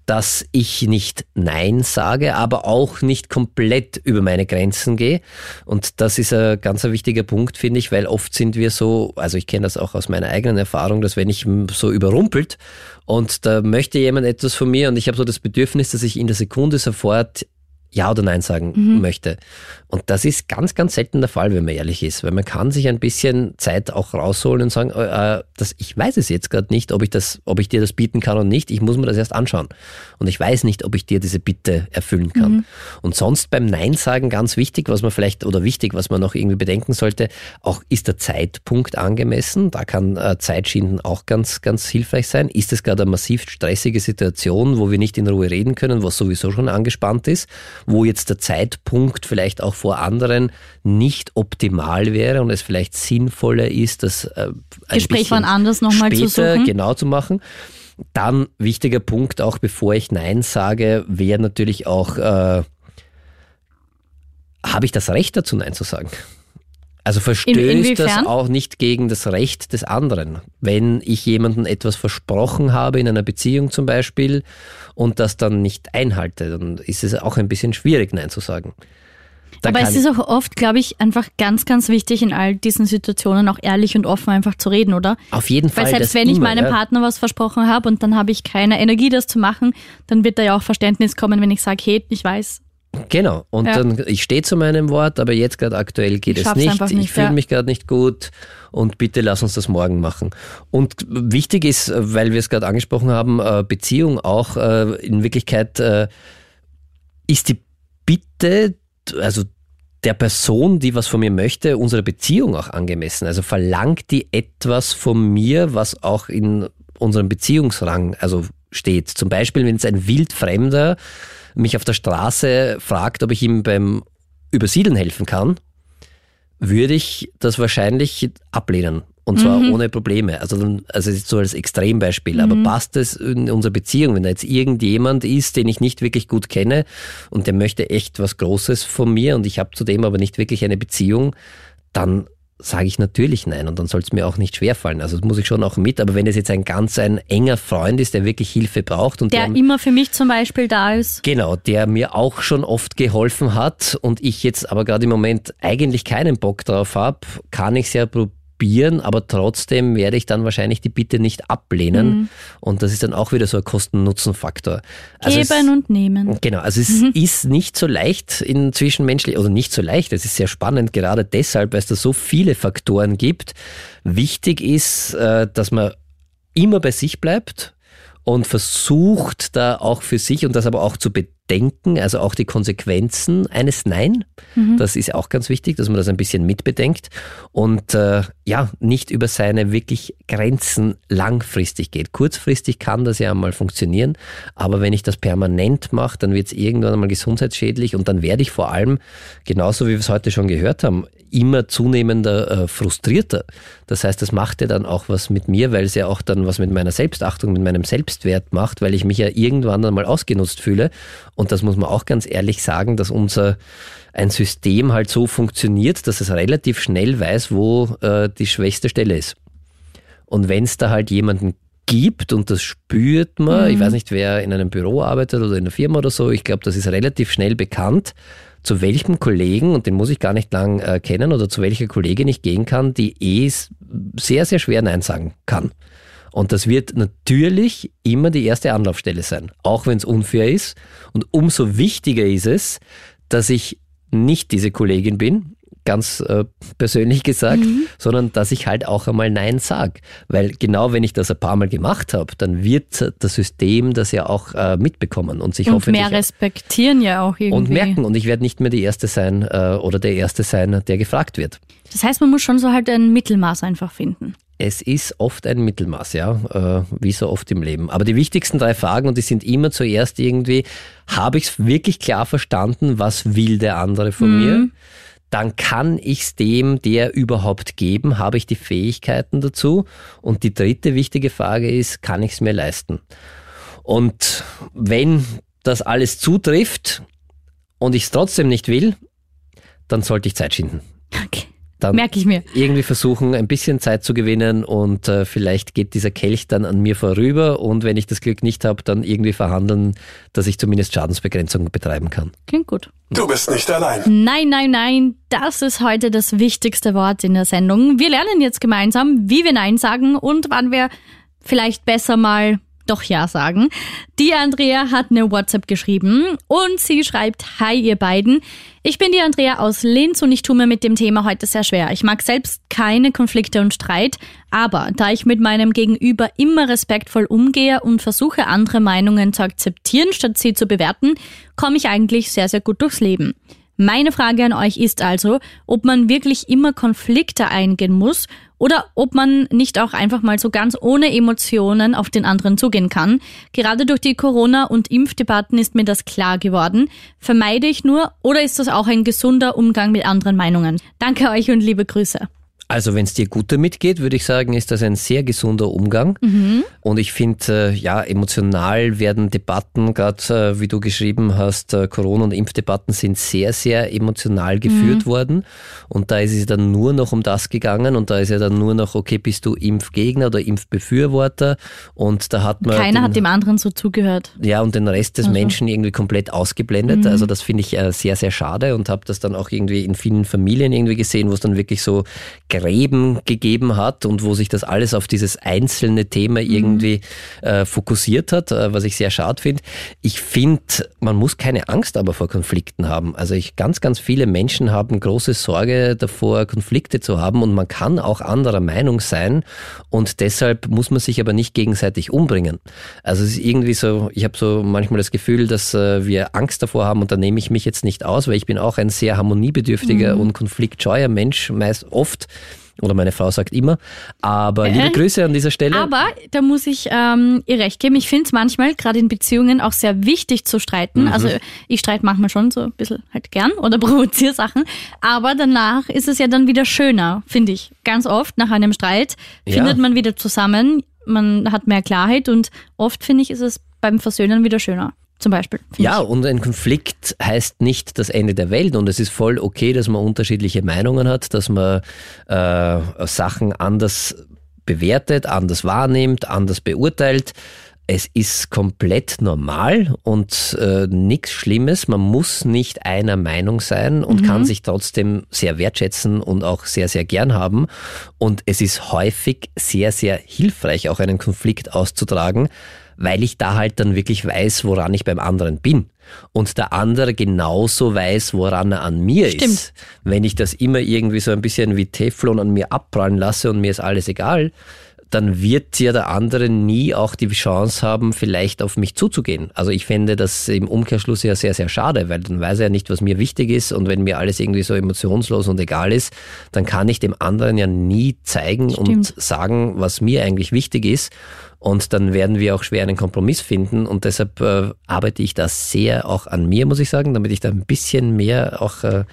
dass ich nicht Nein sage, aber auch nicht komplett über meine Grenzen gehe. Und das ist ein ganz wichtiger Punkt, finde ich, weil oft sind wir so, also ich kenne das auch aus meiner eigenen Erfahrung, dass wenn ich so überrumpelt und da möchte jemand etwas von mir und ich habe so das Bedürfnis, dass ich in der Sekunde sofort ja oder Nein sagen mhm. möchte. Und das ist ganz, ganz selten der Fall, wenn man ehrlich ist, weil man kann sich ein bisschen Zeit auch rausholen und sagen, äh, das, ich weiß es jetzt gerade nicht, ob ich das, ob ich dir das bieten kann oder nicht. Ich muss mir das erst anschauen. Und ich weiß nicht, ob ich dir diese Bitte erfüllen kann. Mhm. Und sonst beim Nein sagen ganz wichtig, was man vielleicht, oder wichtig, was man noch irgendwie bedenken sollte, auch ist der Zeitpunkt angemessen. Da kann äh, Zeitschinden auch ganz, ganz hilfreich sein. Ist es gerade eine massiv stressige Situation, wo wir nicht in Ruhe reden können, was sowieso schon angespannt ist? wo jetzt der Zeitpunkt vielleicht auch vor anderen nicht optimal wäre und es vielleicht sinnvoller ist, das äh, Gespräch wann anders nochmal zu suchen. genau zu machen. Dann wichtiger Punkt, auch bevor ich Nein sage, wäre natürlich auch, äh, habe ich das Recht dazu, Nein zu sagen? Also verstößt das auch nicht gegen das Recht des anderen. Wenn ich jemandem etwas versprochen habe, in einer Beziehung zum Beispiel, und das dann nicht einhalte, dann ist es auch ein bisschen schwierig, Nein zu sagen. Aber es ist auch oft, glaube ich, einfach ganz, ganz wichtig, in all diesen Situationen auch ehrlich und offen einfach zu reden, oder? Auf jeden Fall. Weil selbst wenn ich meinem ja. Partner was versprochen habe und dann habe ich keine Energie, das zu machen, dann wird da ja auch Verständnis kommen, wenn ich sage, hey, ich weiß, Genau. Und Ja. dann, ich stehe zu meinem Wort, aber jetzt gerade aktuell geht Ich es nicht. nicht, Ich fühle ja. mich gerade nicht gut und bitte lass uns das morgen machen. Und wichtig ist, weil wir es gerade angesprochen haben, äh, Beziehung auch äh, in Wirklichkeit äh, ist die Bitte, also der Person, die was von mir möchte, unsere Beziehung auch angemessen. Also verlangt die etwas von mir, was auch in unserem Beziehungsrang also steht. Zum Beispiel, wenn es ein Wildfremder mich auf der Straße fragt, ob ich ihm beim Übersiedeln helfen kann, würde ich das wahrscheinlich ablehnen. Und zwar ohne Probleme. Also, dann, also jetzt so als Extrembeispiel. Aber passt es in unserer Beziehung, wenn da jetzt irgendjemand ist, den ich nicht wirklich gut kenne und der möchte echt was Großes von mir und ich habe zu dem aber nicht wirklich eine Beziehung, dann sage ich natürlich nein und dann soll es mir auch nicht schwerfallen. Also das muss ich schon auch mit. Aber wenn es jetzt ein ganz ein enger Freund ist, der wirklich Hilfe braucht und Der der, immer für mich zum Beispiel da ist. Genau, der mir auch schon oft geholfen hat und ich jetzt aber gerade im Moment eigentlich keinen Bock drauf habe, kann ich es ja probieren, aber trotzdem werde ich dann wahrscheinlich die Bitte nicht ablehnen. Und das ist dann auch wieder so ein Kosten-Nutzen-Faktor. Also es- Geben und nehmen. Genau, also es ist nicht so leicht in zwischenmenschlich, oder nicht so leicht, es ist sehr spannend, gerade deshalb, weil es da so viele Faktoren gibt. Wichtig ist, äh, dass man immer bei sich bleibt und versucht da auch für sich und das aber auch zu bedenken, also auch die Konsequenzen eines Nein. Das ist auch ganz wichtig, dass man das ein bisschen mitbedenkt und äh, ja, nicht über seine wirklich Grenzen langfristig geht. Kurzfristig kann das ja mal funktionieren, aber wenn ich das permanent mache, dann wird es irgendwann einmal gesundheitsschädlich und dann werde ich vor allem, genauso wie wir es heute schon gehört haben, immer zunehmender äh, frustrierter. Das heißt, das macht ja dann auch was mit mir, weil es ja auch dann was mit meiner Selbstachtung, mit meinem Selbstwert macht, weil ich mich ja irgendwann dann mal ausgenutzt fühle. Und das muss man auch ganz ehrlich sagen, dass unser ein System halt so funktioniert, dass es relativ schnell weiß, wo äh, die schwächste Stelle ist. Und wenn es da halt jemanden gibt und das spürt man, ich weiß nicht, wer in einem Büro arbeitet oder in einer Firma oder so, ich glaube, das ist relativ schnell bekannt, zu welchem Kollegen, und den muss ich gar nicht lang äh, kennen, oder zu welcher Kollegin ich gehen kann, die eh sehr, sehr schwer Nein sagen kann. Und das wird natürlich immer die erste Anlaufstelle sein, auch wenn es unfair ist. Und umso wichtiger ist es, dass ich nicht diese Kollegin bin, ganz äh, persönlich gesagt, sondern dass ich halt auch einmal Nein sag. Weil genau wenn ich das ein paar Mal gemacht habe, dann wird das System das ja auch äh, mitbekommen und sich Und hoffentlich mehr respektieren ja auch irgendwie. und merken. Und ich werde nicht mehr die Erste sein äh, oder der Erste sein, der gefragt wird. Das heißt, man muss schon so halt ein Mittelmaß einfach finden. Es ist oft ein Mittelmaß, ja, äh, wie so oft im Leben. Aber die wichtigsten drei Fragen, und die sind immer zuerst irgendwie, habe ich es wirklich klar verstanden, was will der andere von mir? Dann kann ich es dem, der überhaupt geben, habe ich die Fähigkeiten dazu? Und die dritte wichtige Frage ist, kann ich es mir leisten? Und wenn das alles zutrifft und ich es trotzdem nicht will, dann sollte ich Zeit schinden. Okay. Dann Merke ich mir. irgendwie versuchen, ein bisschen Zeit zu gewinnen und äh, vielleicht geht dieser Kelch dann an mir vorüber und wenn ich das Glück nicht habe, dann irgendwie verhandeln, dass ich zumindest Schadensbegrenzung betreiben kann. Klingt gut. Du bist nicht allein. Nein, nein, nein, das ist heute das wichtigste Wort in der Sendung. Wir lernen jetzt gemeinsam, wie wir Nein sagen und wann wir vielleicht besser mal doch Ja sagen. Die Andrea hat eine WhatsApp geschrieben und sie schreibt, Hi ihr beiden. Ich bin die Andrea aus Linz und ich tue mir mit dem Thema heute sehr schwer. Ich mag selbst keine Konflikte und Streit, aber da ich mit meinem Gegenüber immer respektvoll umgehe und versuche, andere Meinungen zu akzeptieren, statt sie zu bewerten, komme ich eigentlich sehr, sehr gut durchs Leben. Meine Frage an euch ist also, ob man wirklich immer Konflikte eingehen muss oder ob man nicht auch einfach mal so ganz ohne Emotionen auf den anderen zugehen kann. Gerade durch die Corona- und Impfdebatten ist mir das klar geworden. Vermeide ich nur oder ist das auch ein gesunder Umgang mit anderen Meinungen? Danke euch und liebe Grüße. Also wenn es dir gut damit geht, würde ich sagen, ist das ein sehr gesunder Umgang. Und ich finde, äh, ja, emotional werden Debatten, gerade äh, wie du geschrieben hast, äh, Corona- und Impfdebatten sind sehr, sehr emotional geführt worden. Und da ist es dann nur noch um das gegangen und da ist ja dann nur noch, okay, bist du Impfgegner oder Impfbefürworter? Und da hat man... Keiner den- hat dem anderen so zugehört. ja, und den Rest des Menschen irgendwie komplett ausgeblendet. Also das finde ich äh, sehr, sehr schade und habe das dann auch irgendwie in vielen Familien irgendwie gesehen, wo es dann wirklich so Gräben gegeben hat und wo sich das alles auf dieses einzelne Thema irgendwie irgendwie äh, fokussiert hat, äh, was ich sehr schade finde. Ich finde, man muss keine Angst aber vor Konflikten haben. Also ich ganz, ganz viele Menschen haben große Sorge davor, Konflikte zu haben und man kann auch anderer Meinung sein und deshalb muss man sich aber nicht gegenseitig umbringen. Also es ist irgendwie so, ich habe so manchmal das Gefühl, dass äh, wir Angst davor haben und da nehme ich mich jetzt nicht aus, weil ich bin auch ein sehr harmoniebedürftiger mhm. und konfliktscheuer Mensch, meist oft. Oder meine Frau sagt immer. Aber äh, liebe Grüße an dieser Stelle. Aber da muss ich ähm, ihr recht geben. Ich finde es manchmal, gerade in Beziehungen, auch sehr wichtig zu streiten. Mhm. Also ich streite manchmal schon so ein bisschen halt gern oder provoziere Sachen. Aber danach ist es ja dann wieder schöner, finde ich. Ganz oft nach einem Streit findet ja. man wieder zusammen. Man hat mehr Klarheit und oft, finde ich, ist es beim Versöhnen wieder schöner zum Beispiel. Ja, ich. und ein Konflikt heißt nicht das Ende der Welt und es ist voll okay, dass man unterschiedliche Meinungen hat, dass man äh, Sachen anders bewertet, anders wahrnimmt, anders beurteilt. Es ist komplett normal und äh, nichts Schlimmes. Man muss nicht einer Meinung sein und mhm. kann sich trotzdem sehr wertschätzen und auch sehr, sehr gern haben. Und es ist häufig sehr, sehr hilfreich, auch einen Konflikt auszutragen, weil ich da halt dann wirklich weiß, woran ich beim anderen bin. Und der andere genauso weiß, woran er an mir Stimmt. ist. Wenn ich das immer irgendwie so ein bisschen wie Teflon an mir abprallen lasse und mir ist alles egal, dann wird ja der andere nie auch die Chance haben, vielleicht auf mich zuzugehen. Also ich fände das im Umkehrschluss ja sehr, sehr schade, weil dann weiß er ja nicht, was mir wichtig ist und wenn mir alles irgendwie so emotionslos und egal ist, dann kann ich dem anderen ja nie zeigen Stimmt. und sagen, was mir eigentlich wichtig ist. Und dann werden wir auch schwer einen Kompromiss finden. Und deshalb äh, arbeite ich da sehr auch an mir, muss ich sagen, damit ich da ein bisschen mehr auch äh,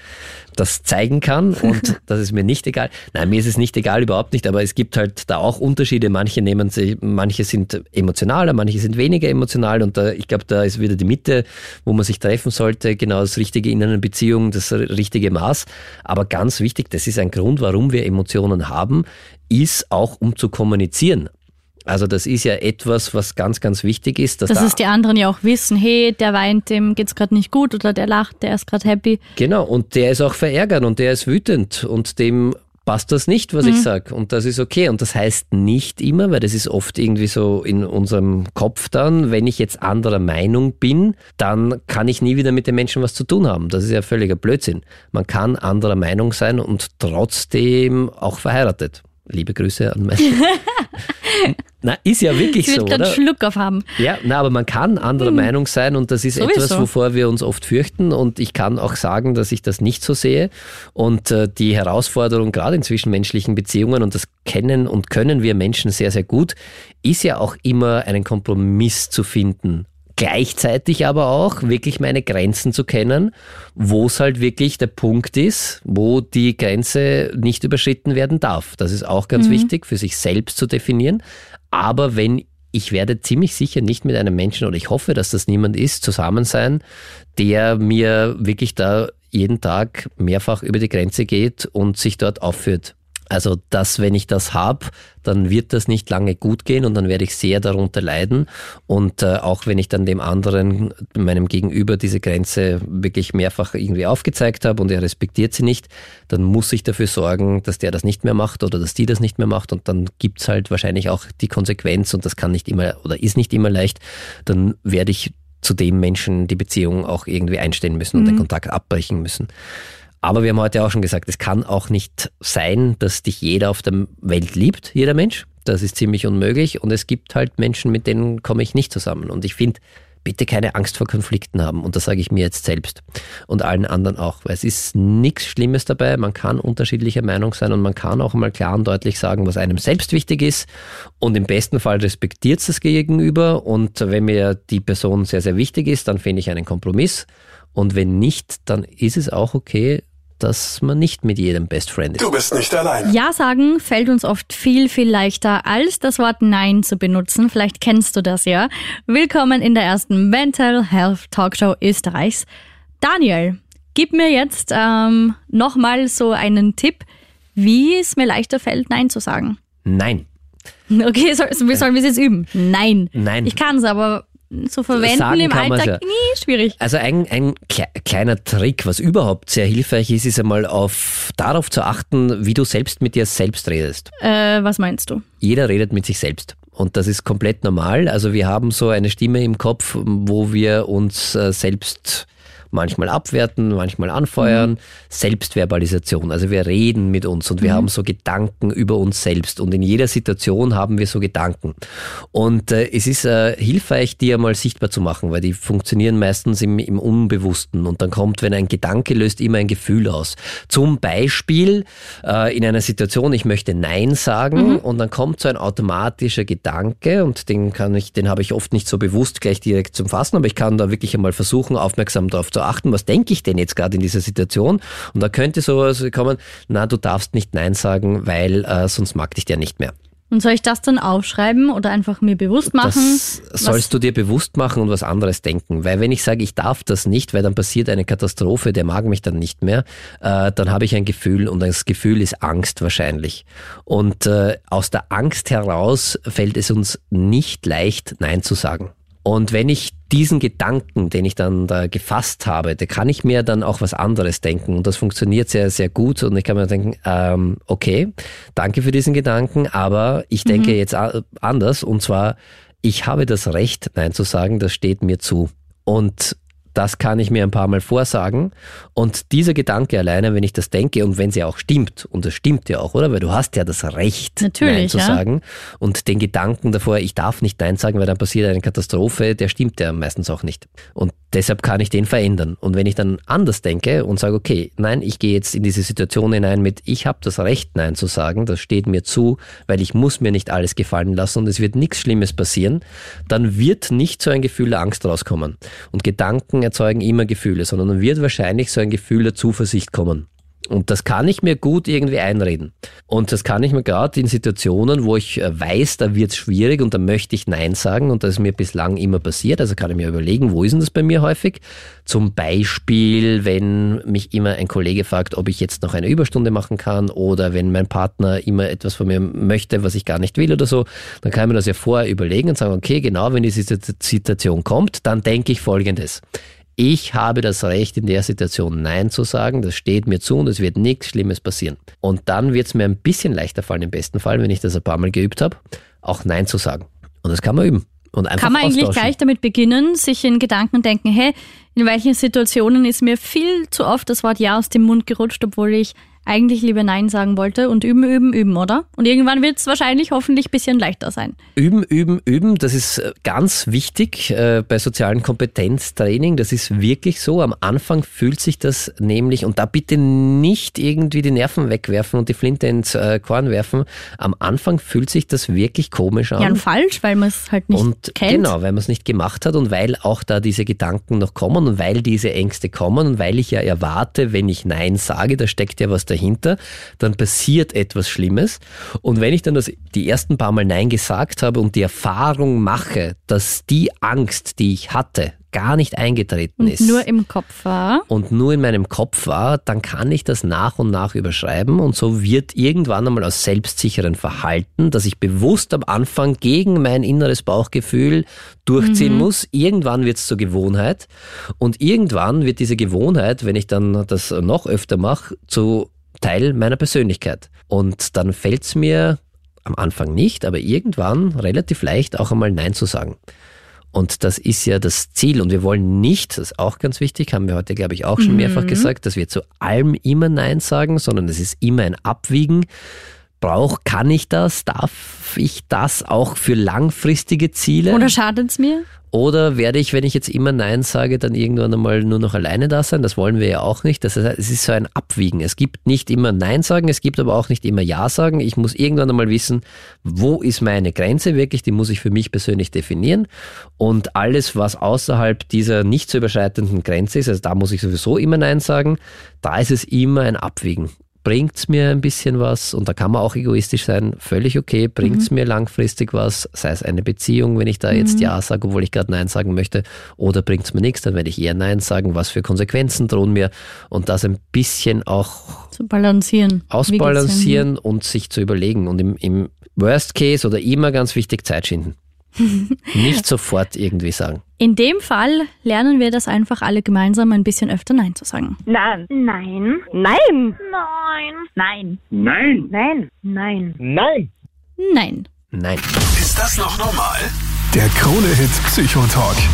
das zeigen kann. Und das ist mir nicht egal. Nein, mir ist es nicht egal, überhaupt nicht. Aber es gibt halt da auch Unterschiede. Manche nehmen sich, manche sind emotionaler, manche sind weniger emotional. Und da, ich glaube, da ist wieder die Mitte, wo man sich treffen sollte. Genau das Richtige in einer Beziehung, das richtige Maß. Aber ganz wichtig, das ist ein Grund, warum wir Emotionen haben, ist auch um zu kommunizieren. Also das ist ja etwas, was ganz, ganz wichtig ist. Dass, dass da es die anderen ja auch wissen, hey, der weint, dem geht's gerade nicht gut oder der lacht, der ist gerade happy. Genau, und der ist auch verärgert und der ist wütend und dem passt das nicht, was mhm. ich sage. Und das ist okay. Und das heißt nicht immer, weil das ist oft irgendwie so in unserem Kopf dann, wenn ich jetzt anderer Meinung bin, dann kann ich nie wieder mit den Menschen was zu tun haben. Das ist ja völliger Blödsinn. Man kann anderer Meinung sein und trotzdem auch verheiratet. Liebe Grüße an meine. na, ist ja wirklich ich so. Ich würde Schluck auf haben. Ja, na, aber man kann anderer hm. Meinung sein und das ist Sowieso. etwas, wovor wir uns oft fürchten. Und ich kann auch sagen, dass ich das nicht so sehe. Und äh, die Herausforderung gerade in zwischenmenschlichen Beziehungen, und das kennen und können wir Menschen sehr, sehr gut, ist ja auch immer einen Kompromiss zu finden Gleichzeitig aber auch wirklich meine Grenzen zu kennen, wo es halt wirklich der Punkt ist, wo die Grenze nicht überschritten werden darf. Das ist auch ganz mhm. wichtig, für sich selbst zu definieren. Aber wenn ich werde ziemlich sicher nicht mit einem Menschen, oder ich hoffe, dass das niemand ist, zusammen sein, der mir wirklich da jeden Tag mehrfach über die Grenze geht und sich dort aufführt. Also, dass wenn ich das habe, dann wird das nicht lange gut gehen und dann werde ich sehr darunter leiden. Und äh, auch wenn ich dann dem anderen, meinem Gegenüber, diese Grenze wirklich mehrfach irgendwie aufgezeigt habe und er respektiert sie nicht, dann muss ich dafür sorgen, dass der das nicht mehr macht oder dass die das nicht mehr macht. Und dann gibt's halt wahrscheinlich auch die Konsequenz und das kann nicht immer oder ist nicht immer leicht. Dann werde ich zu dem Menschen die Beziehung auch irgendwie einstellen müssen und mhm. den Kontakt abbrechen müssen. Aber wir haben heute auch schon gesagt, es kann auch nicht sein, dass dich jeder auf der Welt liebt, jeder Mensch. Das ist ziemlich unmöglich. Und es gibt halt Menschen, mit denen komme ich nicht zusammen. Und ich finde, bitte keine Angst vor Konflikten haben. Und das sage ich mir jetzt selbst und allen anderen auch. Weil es ist nichts Schlimmes dabei. Man kann unterschiedlicher Meinung sein und man kann auch mal klar und deutlich sagen, was einem selbst wichtig ist. Und im besten Fall respektiert es das Gegenüber. Und wenn mir die Person sehr, sehr wichtig ist, dann finde ich einen Kompromiss. Und wenn nicht, dann ist es auch okay, dass man nicht mit jedem Best Friend ist. Du bist nicht allein. Ja sagen fällt uns oft viel, viel leichter, als das Wort Nein zu benutzen. Vielleicht kennst du das ja. Willkommen in der ersten Mental Health Talkshow Österreichs. Daniel, gib mir jetzt ähm, nochmal so einen Tipp, wie es mir leichter fällt, Nein zu sagen. Nein. Okay, soll, sollen wir es jetzt üben? Nein. Nein. Ich kann es, aber zu verwenden Sagen im Alltag, ja. nie schwierig. Also ein, ein kleiner Trick, was überhaupt sehr hilfreich ist, ist einmal auf, darauf zu achten, wie du selbst mit dir selbst redest. Äh, was meinst du? Jeder redet mit sich selbst. Und das ist komplett normal. Also wir haben so eine Stimme im Kopf, wo wir uns äh, selbst manchmal abwerten, manchmal anfeuern. Mhm. Selbstverbalisation. Also wir reden mit uns und wir mhm. haben so Gedanken über uns selbst. Und in jeder Situation haben wir so Gedanken. Und äh, es ist äh, hilfreich, die einmal sichtbar zu machen, weil die funktionieren meistens im, im Unbewussten. Und dann kommt, wenn ein Gedanke löst, immer ein Gefühl aus. Zum Beispiel äh, in einer Situation, ich möchte Nein sagen mhm. und dann kommt so ein automatischer Gedanke und den kann ich, den habe ich oft nicht so bewusst gleich direkt zum Fassen, aber ich kann da wirklich einmal versuchen, aufmerksam darauf zu achten, was denke ich denn jetzt gerade in dieser Situation? Und da könnte sowas kommen, na, du darfst nicht Nein sagen, weil äh, sonst mag dich der nicht mehr. Und soll ich das dann aufschreiben oder einfach mir bewusst machen? Das sollst du dir bewusst machen und was anderes denken. Weil wenn ich sage, ich darf das nicht, weil dann passiert eine Katastrophe, der mag mich dann nicht mehr, äh, dann habe ich ein Gefühl und das Gefühl ist Angst wahrscheinlich. Und äh, aus der Angst heraus fällt es uns nicht leicht, Nein zu sagen. Und wenn ich diesen Gedanken, den ich dann da gefasst habe, da kann ich mir dann auch was anderes denken. Und das funktioniert sehr, sehr gut. Und ich kann mir denken, ähm, okay, danke für diesen Gedanken, aber ich denke mhm. jetzt anders. Und zwar, ich habe das Recht, Nein zu sagen, das steht mir zu. Und das kann ich mir ein paar Mal vorsagen. Und dieser Gedanke alleine, wenn ich das denke und wenn sie auch stimmt, und das stimmt ja auch, oder? Weil du hast ja das Recht, Natürlich, Nein zu ja. sagen. Und den Gedanken davor, ich darf nicht Nein sagen, weil dann passiert eine Katastrophe, der stimmt ja meistens auch nicht. Und deshalb kann ich den verändern. Und wenn ich dann anders denke und sage, okay, nein, ich gehe jetzt in diese Situation hinein mit, ich habe das Recht, Nein zu sagen, das steht mir zu, weil ich muss mir nicht alles gefallen lassen und es wird nichts Schlimmes passieren, dann wird nicht so ein Gefühl der Angst rauskommen. Und Gedanken erzeugen immer Gefühle, sondern dann wird wahrscheinlich so ein Gefühl der Zuversicht kommen. Und das kann ich mir gut irgendwie einreden. Und das kann ich mir gerade in Situationen, wo ich äh, weiß, da wird es schwierig und da möchte ich Nein sagen und das ist mir bislang immer passiert. Also kann ich mir überlegen, wo ist denn das bei mir häufig? Zum Beispiel, wenn mich immer ein Kollege fragt, ob ich jetzt noch eine Überstunde machen kann oder wenn mein Partner immer etwas von mir möchte, was ich gar nicht will oder so, dann kann ich mir das ja vorher überlegen und sagen, okay, genau, wenn diese Situation kommt, dann denke ich Folgendes ich habe das Recht, in der Situation Nein zu sagen, das steht mir zu und es wird nichts Schlimmes passieren. Und dann wird es mir ein bisschen leichter fallen, im besten Fall, wenn ich das ein paar Mal geübt habe, auch Nein zu sagen. Und das kann man üben. Und einfach kann man eigentlich gleich damit beginnen, sich in Gedanken denken, hey, in welchen Situationen ist mir viel zu oft das Wort Ja aus dem Mund gerutscht, obwohl ich eigentlich lieber Nein sagen wollte und üben, üben, üben, oder? Und irgendwann wird es wahrscheinlich hoffentlich ein bisschen leichter sein. Üben, üben, üben, das ist äh, ganz wichtig äh, bei sozialen Kompetenztraining. Das ist wirklich so. Am Anfang fühlt sich das nämlich, und da bitte nicht irgendwie die Nerven wegwerfen und die Flinte ins äh, Korn werfen. Am Anfang fühlt sich das wirklich komisch an. Ja, und falsch, weil man es halt nicht und kennt. Genau, weil man es nicht gemacht hat und weil auch da diese Gedanken noch kommen und weil diese Ängste kommen und weil ich ja erwarte, wenn ich Nein sage, da steckt ja was dahinter dahinter, dann passiert etwas Schlimmes. Und wenn ich dann das, die ersten paar Mal Nein gesagt habe und die Erfahrung mache, dass die Angst, die ich hatte, gar nicht eingetreten und ist. Nur im Kopf war. Und nur in meinem Kopf war, dann kann ich das nach und nach überschreiben und so wird irgendwann einmal aus selbstsicheren Verhalten, dass ich bewusst am Anfang gegen mein inneres Bauchgefühl durchziehen mhm. muss. Irgendwann wird es zur Gewohnheit und irgendwann wird diese Gewohnheit, wenn ich dann das noch öfter mache, zu Teil meiner Persönlichkeit. Und dann fällt es mir am Anfang nicht, aber irgendwann relativ leicht auch einmal Nein zu sagen. Und das ist ja das Ziel. Und wir wollen nicht, das ist auch ganz wichtig, haben wir heute, glaube ich, auch schon mhm. mehrfach gesagt, dass wir zu allem immer Nein sagen, sondern es ist immer ein Abwiegen. Brauch, kann ich das? Darf ich das auch für langfristige Ziele? Oder schadet es mir? Oder werde ich, wenn ich jetzt immer Nein sage, dann irgendwann einmal nur noch alleine da sein? Das wollen wir ja auch nicht. Das heißt, es ist so ein Abwiegen. Es gibt nicht immer Nein sagen, es gibt aber auch nicht immer Ja sagen. Ich muss irgendwann einmal wissen, wo ist meine Grenze wirklich? Die muss ich für mich persönlich definieren. Und alles, was außerhalb dieser nicht zu überschreitenden Grenze ist, also da muss ich sowieso immer Nein sagen, da ist es immer ein Abwiegen bringt es mir ein bisschen was und da kann man auch egoistisch sein, völlig okay, bringt es mhm. mir langfristig was, sei es eine Beziehung, wenn ich da jetzt mhm. Ja sage, obwohl ich gerade Nein sagen möchte, oder bringt es mir nichts, dann werde ich eher Nein sagen, was für Konsequenzen drohen mir und das ein bisschen auch zu balancieren. Ausbalancieren und sich zu überlegen und im, im Worst Case oder immer ganz wichtig Zeit schinden. Nicht sofort irgendwie sagen. In dem Fall lernen wir das einfach alle gemeinsam ein bisschen öfter Nein zu sagen. Nein. Nein. Nein. Nein. Nein. Nein. Nein. Nein. Nein. Nein. Nein. Ist das noch normal? Der Krone-Hit Psychotalk.